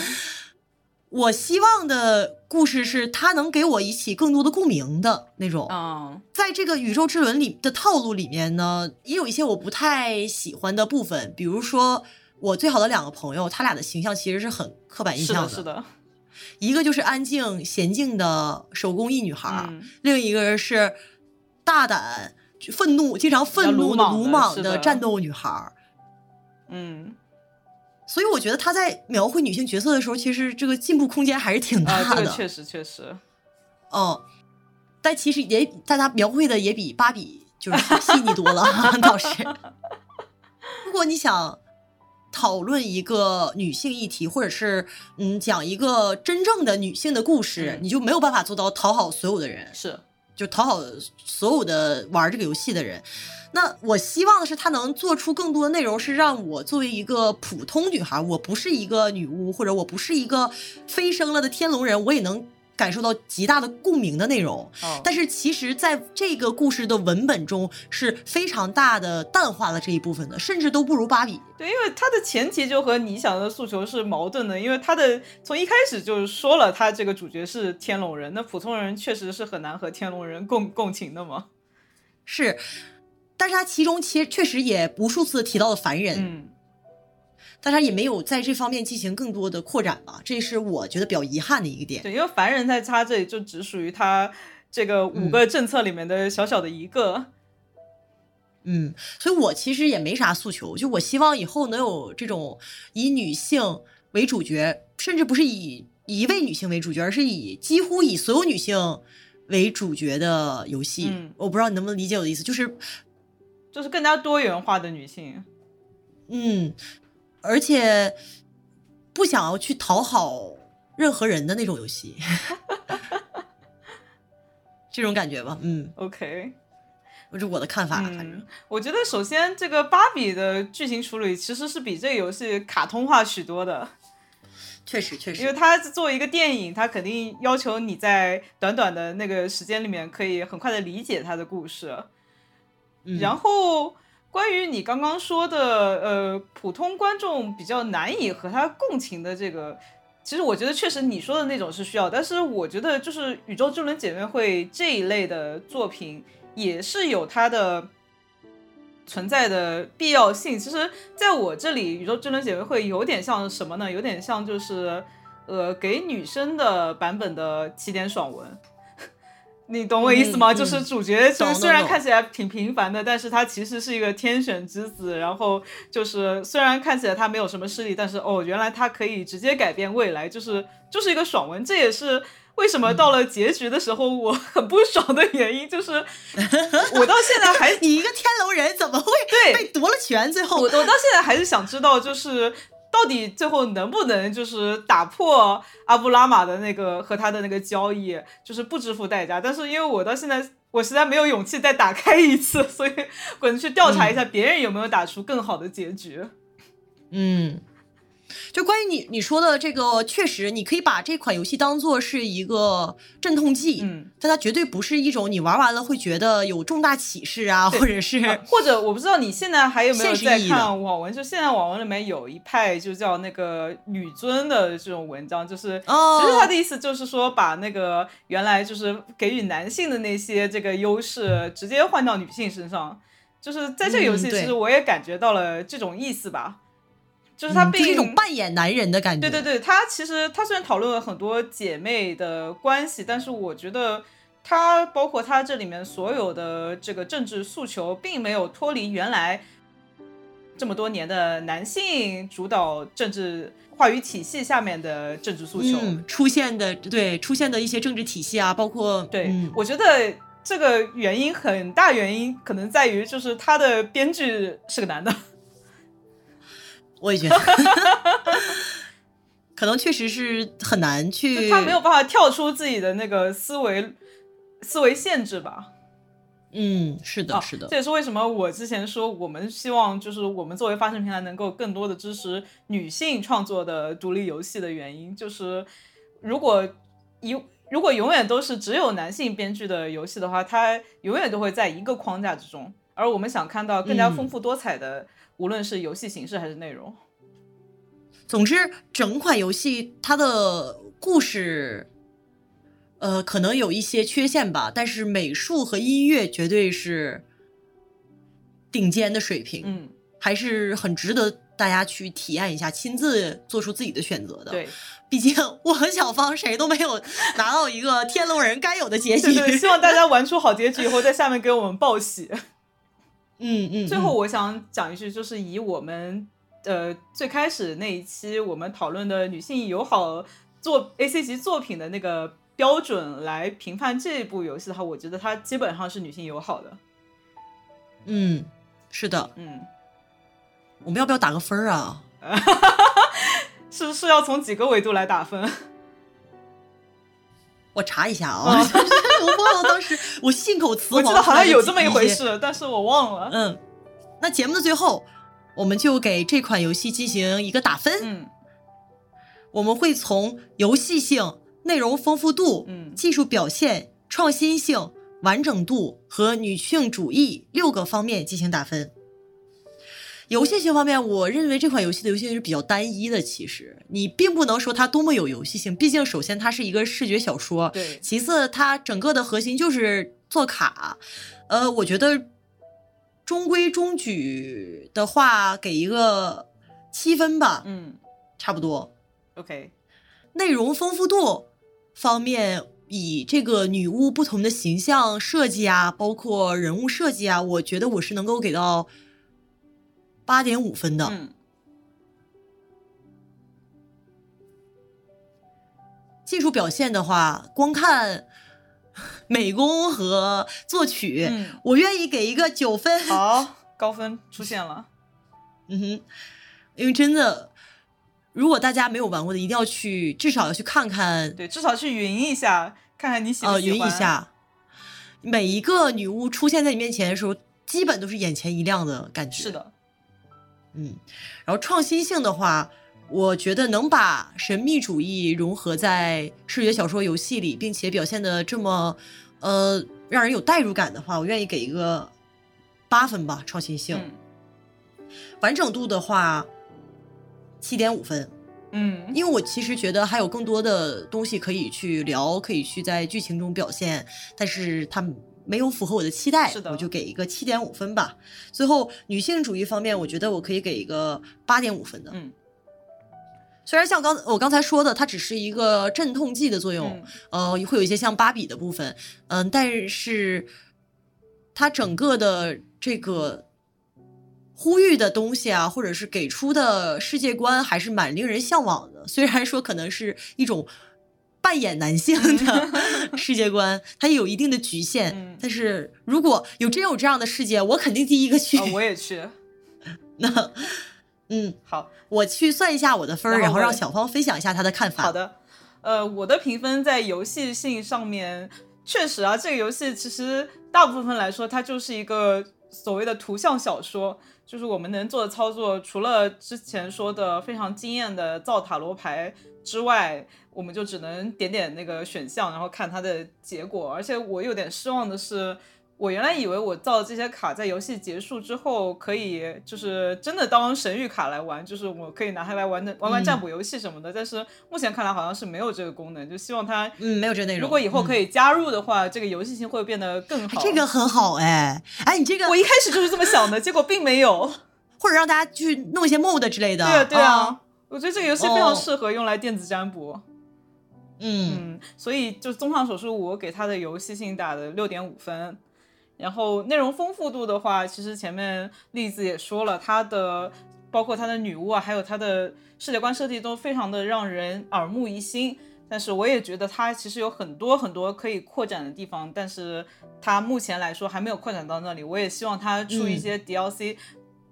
[LAUGHS] 我希望的故事是她能给我引起更多的共鸣的那种。嗯在这个宇宙之轮里的套路里面呢，也有一些我不太喜欢的部分，比如说我最好的两个朋友，他俩的形象其实是很刻板印象的。是的，一个就是安静娴静的手工艺女孩，嗯另一个是大胆、愤怒、经常愤怒的鲁莽的战斗女孩儿。嗯，所以我觉得他在描绘女性角色的时候，其实这个进步空间还是挺大啊，的。这个确实确实，嗯，但其实也，但他描绘的也比芭比就是细腻多了，[LAUGHS] 倒是。如果你想讨论一个女性议题，或者是嗯讲一个真正的女性的故事，嗯你就没有办法做到讨好所有的人，是，就讨好所有的玩这个游戏的人。那我希望的是，他能做出更多的内容，是让我作为一个普通女孩，我不是一个女巫，或者我不是一个飞升了的天龙人，我也能感受到极大的共鸣的内容。哦，但是其实，在这个故事的文本中是非常大的淡化了这一部分的，甚至都不如芭比。对，因为它的前提就和你想的诉求是矛盾的，因为它的从一开始就是说了，他这个主角是天龙人，那普通人确实是很难和天龙人共共情的嘛。是，但是他其中其实确实也无数次提到了凡人，嗯，但他也没有在这方面进行更多的扩展吧，这是我觉得比较遗憾的一个点。对，因为凡人在他这里就只属于他这个五个政策里面的小小的一个。嗯，所以我其实也没啥诉求，就我希望以后能有这种以女性为主角，甚至不是以一位女性为主角，而是以几乎以所有女性为主角的游戏。嗯我不知道你能不能理解我的意思，就是就是更加多元化的女性，嗯，而且不想要去讨好任何人的那种游戏，[LAUGHS] 这种感觉吧。嗯，OK，这是我的看法，反正嗯，我觉得首先这个芭比的剧情处理其实是比这个游戏卡通化许多的，确实确实因为实，它作为一个电影，它肯定要求你在短短的那个时间里面可以很快的理解它的故事。然后关于你刚刚说的，呃，普通观众比较难以和他共情的这个，其实我觉得确实你说的那种是需要，但是我觉得就是《宇宙之轮姐妹会》这一类的作品也是有它的。存在的必要性，其实在我这里，《宇宙之轮姐妹会》有点像什么呢？有点像就是，呃，给女生的版本的起点爽文。你懂我意思吗？就是主角就是虽然看起来挺平凡的，但是他其实是一个天选之子。然后就是虽然看起来他没有什么势力，但是哦，原来他可以直接改变未来，就是就是一个爽文。这也是为什么到了结局的时候我很不爽的原因，就是我到现在还 [LAUGHS] 你一个天龙人怎么会对被夺了权？最后我我到现在还是想知道，就是到底最后能不能就是打破阿布拉玛的那个和他的那个交易，就是不支付代价。但是因为我到现在我实在没有勇气再打开一次，[LAUGHS] 所以我能去调查一下别人有没有打出更好的结局。嗯，就关于你你说的这个，确实你可以把这款游戏当做是一个镇痛剂，嗯，但它绝对不是一种你玩完了会觉得有重大启示啊，或者是或者我不知道你现在还有没有在看网文，就现在网文里面有一派就叫那个女尊的这种文章，就是哦其实他的意思就是说把那个原来就是给予男性的那些这个优势直接换到女性身上，就是在这个游戏其实我也感觉到了这种意思吧，就是他并嗯就是一种扮演男人的感觉。对对对，他其实他虽然讨论了很多姐妹的关系，但是我觉得他包括他这里面所有的这个政治诉求，并没有脱离原来这么多年的男性主导政治话语体系下面的政治诉求。嗯，出现的对出现的一些政治体系啊，包括对，嗯我觉得这个原因很大原因可能在于就是他的编剧是个男的。我也觉得，可能确实是很难去，他没有办法跳出自己的那个思维思维限制吧。嗯，是的，啊，是的这，也是为什么我之前说我们希望就是我们作为发声平台能够更多的支持女性创作的独立游戏的原因，就是如果一如果永远都是只有男性编剧的游戏的话，它永远都会在一个框架之中，而我们想看到更加嗯丰富多彩的，无论是游戏形式还是内容。总之，整款游戏它的故事，呃，可能有一些缺陷吧，但是美术和音乐绝对是顶尖的水平，嗯，还是很值得大家去体验一下，亲自做出自己的选择的。，对，毕竟我和小芳谁都没有拿到一个天龙人该有的结局。对对，希望大家玩出好结局以后，在下面给我们报喜。嗯嗯，最后，我想讲一句，就是以我们呃最开始那一期我们讨论的女性友好作 A C 级作品的那个标准来评判这部游戏的话，我觉得它基本上是女性友好的。嗯，是的，嗯，我们要不要打个分儿啊？[LAUGHS] 是是要从几个维度来打分？我查一下啊，[LAUGHS] 我忘了当时我信口雌黄，我记得好像有这么一回。事，但是我忘了。嗯，那节目的最后，我们就给这款游戏进行一个打分。嗯我们会从游戏性、内容丰富度、嗯技术表现、创新性、完整度和女性主义六个方面进行打分。游戏性方面，我认为这款游戏的游戏性是比较单一的。其实你并不能说它多么有游戏性，毕竟首先它是一个视觉小说，对其次它整个的核心就是做卡。呃，我觉得中规中矩的话，给一个七分吧，嗯差不多。，OK，内容丰富度方面，以这个女巫不同的形象设计啊，包括人物设计啊，我觉得我是能够给到八点五分的。嗯技术表现的话，光看 [LAUGHS] 美工和作曲，嗯，我愿意给一个九分。好，高分出现了。嗯哼，因为真的，如果大家没有玩过的，一定要去，至少要去看看对，至少去云一下，看看你喜不呃，喜欢。云一下，每一个女巫出现在你面前的时候，基本都是眼前一亮的感觉。是，的，嗯。然后创新性的话，我觉得能把神秘主义融合在视觉小说游戏里，并且表现的这么呃让人有代入感的话，我愿意给一个八分吧。创新性、嗯完整度的话，七点五分。嗯，因为我其实觉得还有更多的东西可以去聊，可以去在剧情中表现，但是它没有符合我的期待，我就给一个七点五分吧。最后女性主义方面，我觉得我可以给一个八点五分的。嗯虽然像刚我刚才说的，它只是一个镇痛剂的作用，嗯呃，会有一些像芭比的部分，嗯、但是它整个的这个呼吁的东西啊，或者是给出的世界观，还是蛮令人向往的。虽然说可能是一种扮演男性的 [LAUGHS] 世界观，它也有一定的局限，嗯但是如果有真有这样的世界，我肯定第一个去。啊，我也去。[LAUGHS] 那，嗯，好，我去算一下我的分儿，然后让小芳分享一下她的看法。好，的，呃，我的评分在游戏性上面，确实啊，这个游戏其实大部分来说，它就是一个所谓的图像小说，就是我们能做的操作，除了之前说的非常惊艳的造塔罗牌之外，我们就只能点点那个选项，然后看它的结果。而且我有点失望的是。我原来以为我造的这些卡在游戏结束之后可以就是真的当神谕卡来玩，就是我可以拿它来玩的玩玩占卜游戏什么的。但是目前看来好像是没有这个功能，就希望它嗯没有这个内容。如果以后可以加入的话，这个游戏性会变得更好。这个很好哎哎，你这个我一开始就是这么想的，结果并没有，[LAUGHS] 或者让大家去弄一些 mod 之类的。对啊对啊，我觉得这个游戏非常适合用来电子占卜。嗯，所以就综上所述，我给它的游戏性打的六点五分。然后内容丰富度的话，其实前面例子也说了，它的包括它的女巫啊，还有它的世界观设计都非常的让人耳目一新。但是我也觉得它其实有很多很多可以扩展的地方，但是它目前来说还没有扩展到那里。我也希望它出一些 DLC，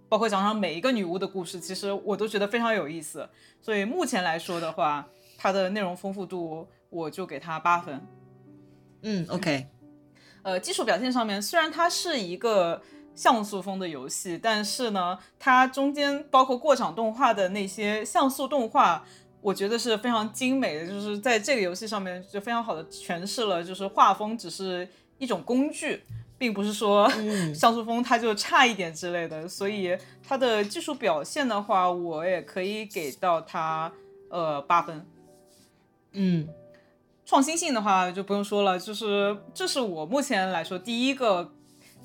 包括讲讲每一个女巫的故事，其实我都觉得非常有意思。所以目前来说的话，它的内容丰富度我就给它八分。嗯，OK。呃，技术表现上面，虽然它是一个像素风的游戏，但是呢，它中间包括过场动画的那些像素动画，我觉得是非常精美的，就是在这个游戏上面就非常好的诠释了，就是画风只是一种工具，并不是说 [LAUGHS] 像素风它就差一点之类的。所以它的技术表现的话，我也可以给到它呃八分。嗯。创新性的话就不用说了，就是这是我目前来说第一个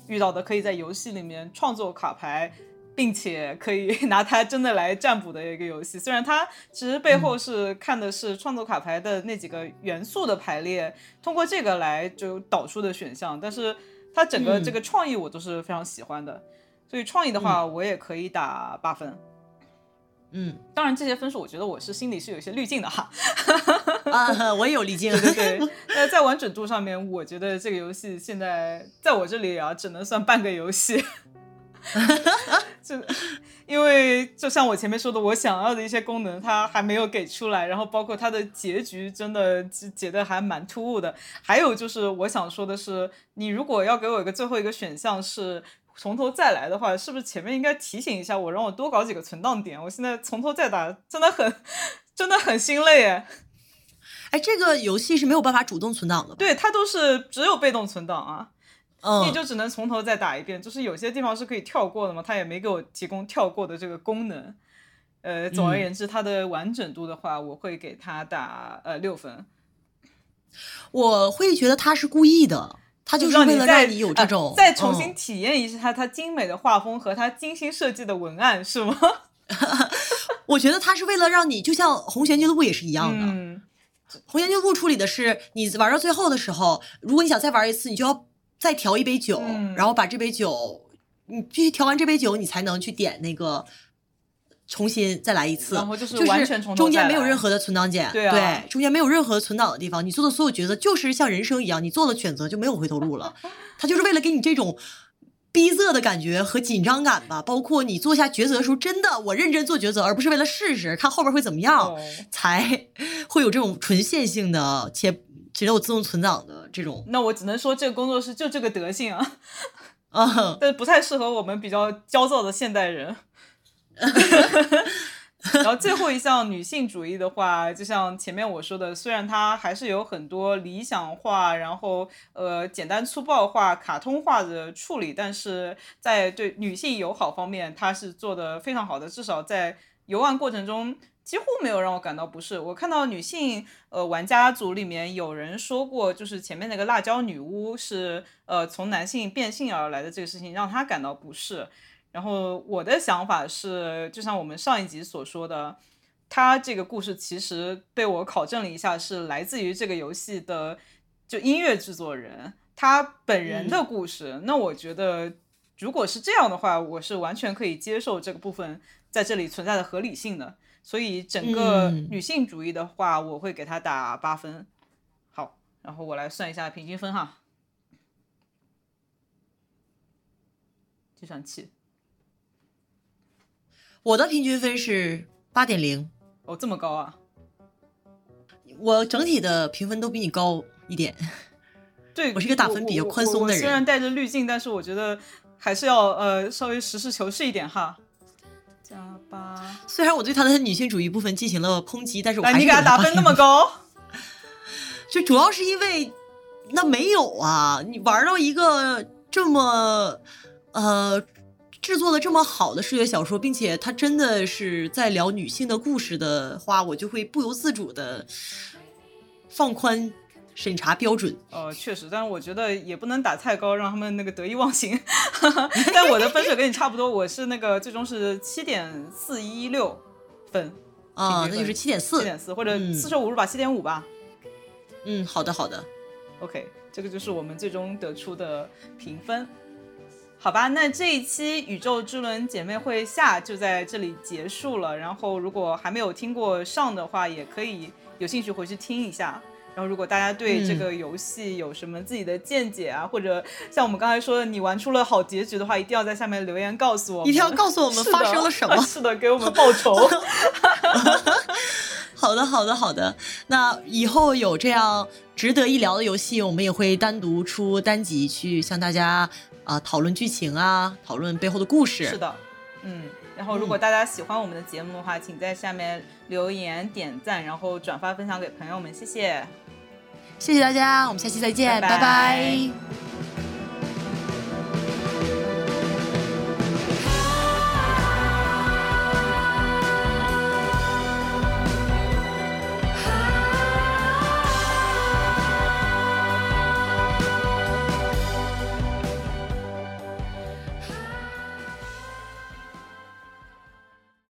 遇到的可以在游戏里面创作卡牌，并且可以 [LAUGHS] 拿它真的来占卜的一个游戏。虽然它其实背后是看的是创作卡牌的那几个元素的排列，通过这个来就导出的选项，但是它整个这个创意我都是非常喜欢的。所以创意的话，我也可以打八分。嗯，当然这些分数我觉得我是心里是有些滤镜的哈。[LAUGHS] 啊，我也有滤镜。对对对。[LAUGHS] 那在完整度上面，我觉得这个游戏现在在我这里啊，只能算半个游戏。[LAUGHS] 就因为就像我前面说的，我想要的一些功能它还没有给出来，然后包括它的结局真的结的还蛮突兀的。还有就是我想说的是，你如果要给我一个最后一个选项是。从头再来的话，是不是前面应该提醒一下我，让我多搞几个存档点？我现在从头再打，真的很，真的很心累哎。哎，这个游戏是没有办法主动存档的，对，它都是只有被动存档啊。嗯，你就只能从头再打一遍，就是有些地方是可以跳过的嘛，它也没给我提供跳过的这个功能。呃，总而言之，它的完整度的话，我会给它打呃六分。我会觉得他是故意的。他就是为了让你有这种再重新体验一下他他精美的画风和他精心设计的文案，是吗？[LAUGHS] 我觉得他是为了让你，就像《红弦俱乐部》也是一样的。嗯，《红弦俱乐部》处理的是你玩到最后的时候，如果你想再玩一次，你就要再调一杯酒，然后把这杯酒，你必须调完这杯酒，你才能去点那个。重新再来一次，然后就是完全从中间没有任何的存档键，对啊，中间没有任何存档的地方，你做的所有角色就是像人生一样，你做了选择就没有回头路了。他就是为了给你这种逼仄的感觉和紧张感吧，包括你做下抉择的时候，真的我认真做抉择，而不是为了试试看后边会怎么样，才 [LAUGHS] 会有这种纯线性的且只有自动存档的这种。那我只能说，这个工作室就这个德性啊，啊，[LAUGHS] 但不太适合我们比较焦躁的现代人。[LAUGHS] 然后最后一项女性主义的话，就像前面我说的，虽然它还是有很多理想化，然后呃简单粗暴化、卡通化的处理，但是在对女性友好方面，它是做的非常好的。至少在游玩过程中，几乎没有让我感到不适。我看到女性呃玩家组里面有人说过，就是前面那个辣椒女巫是呃从男性变性而来的这个事情，让她感到不适。然后我的想法是，就像我们上一集所说的，他这个故事其实被我考证了一下，是来自于这个游戏的就音乐制作人他本人的故事。那我觉得，如果是这样的话，我是完全可以接受这个部分在这里存在的合理性的。所以整个女性主义的话，我会给他打八分。好，然后我来算一下平均分哈，计算器。我的平均分是八点零，哦，这么高啊！我整体的评分都比你高一点。对我是一个打分比较宽松的人，虽然带着滤镜，但是我觉得还是要呃稍微实事求是一点哈。加八，虽然我对他的女性主义部分进行了抨击，但是我还是来你给他打分那么高，[LAUGHS] 就主要是因为那没有啊，你玩到一个这么呃制作的这么好的视觉小说，并且它真的是在聊女性的故事的话，我就会不由自主的放宽审查标准。呃，确实，但是我觉得也不能打太高，让他们那个得意忘形。[LAUGHS] 但我的分数跟你差不多，我是那个最终是七点四一六分啊，那就是七点四，七点四或者嗯四舍五入吧，七点五吧。嗯，好的好的，OK，这个就是我们最终得出的评分。好吧，那这一期宇宙之轮姐妹会下就在这里结束了。然后，如果还没有听过上的话，也可以有兴趣回去听一下。然后，如果大家对这个游戏有什么自己的见解啊，或者像我们刚才说的，你玩出了好结局的话，一定要在下面留言告诉我们，一定要告诉我们发生了什么是的，给我们报仇。[LAUGHS] 好的，好的，好的。那以后有这样值得一聊的游戏，我们也会单独出单集去向大家啊、讨论剧情啊，讨论背后的故事。是的，嗯。然后，如果大家喜欢我们的节目的话，请在下面留言、点赞，然后转发分享给朋友们，谢谢。谢谢大家，我们下期再见，拜拜拜拜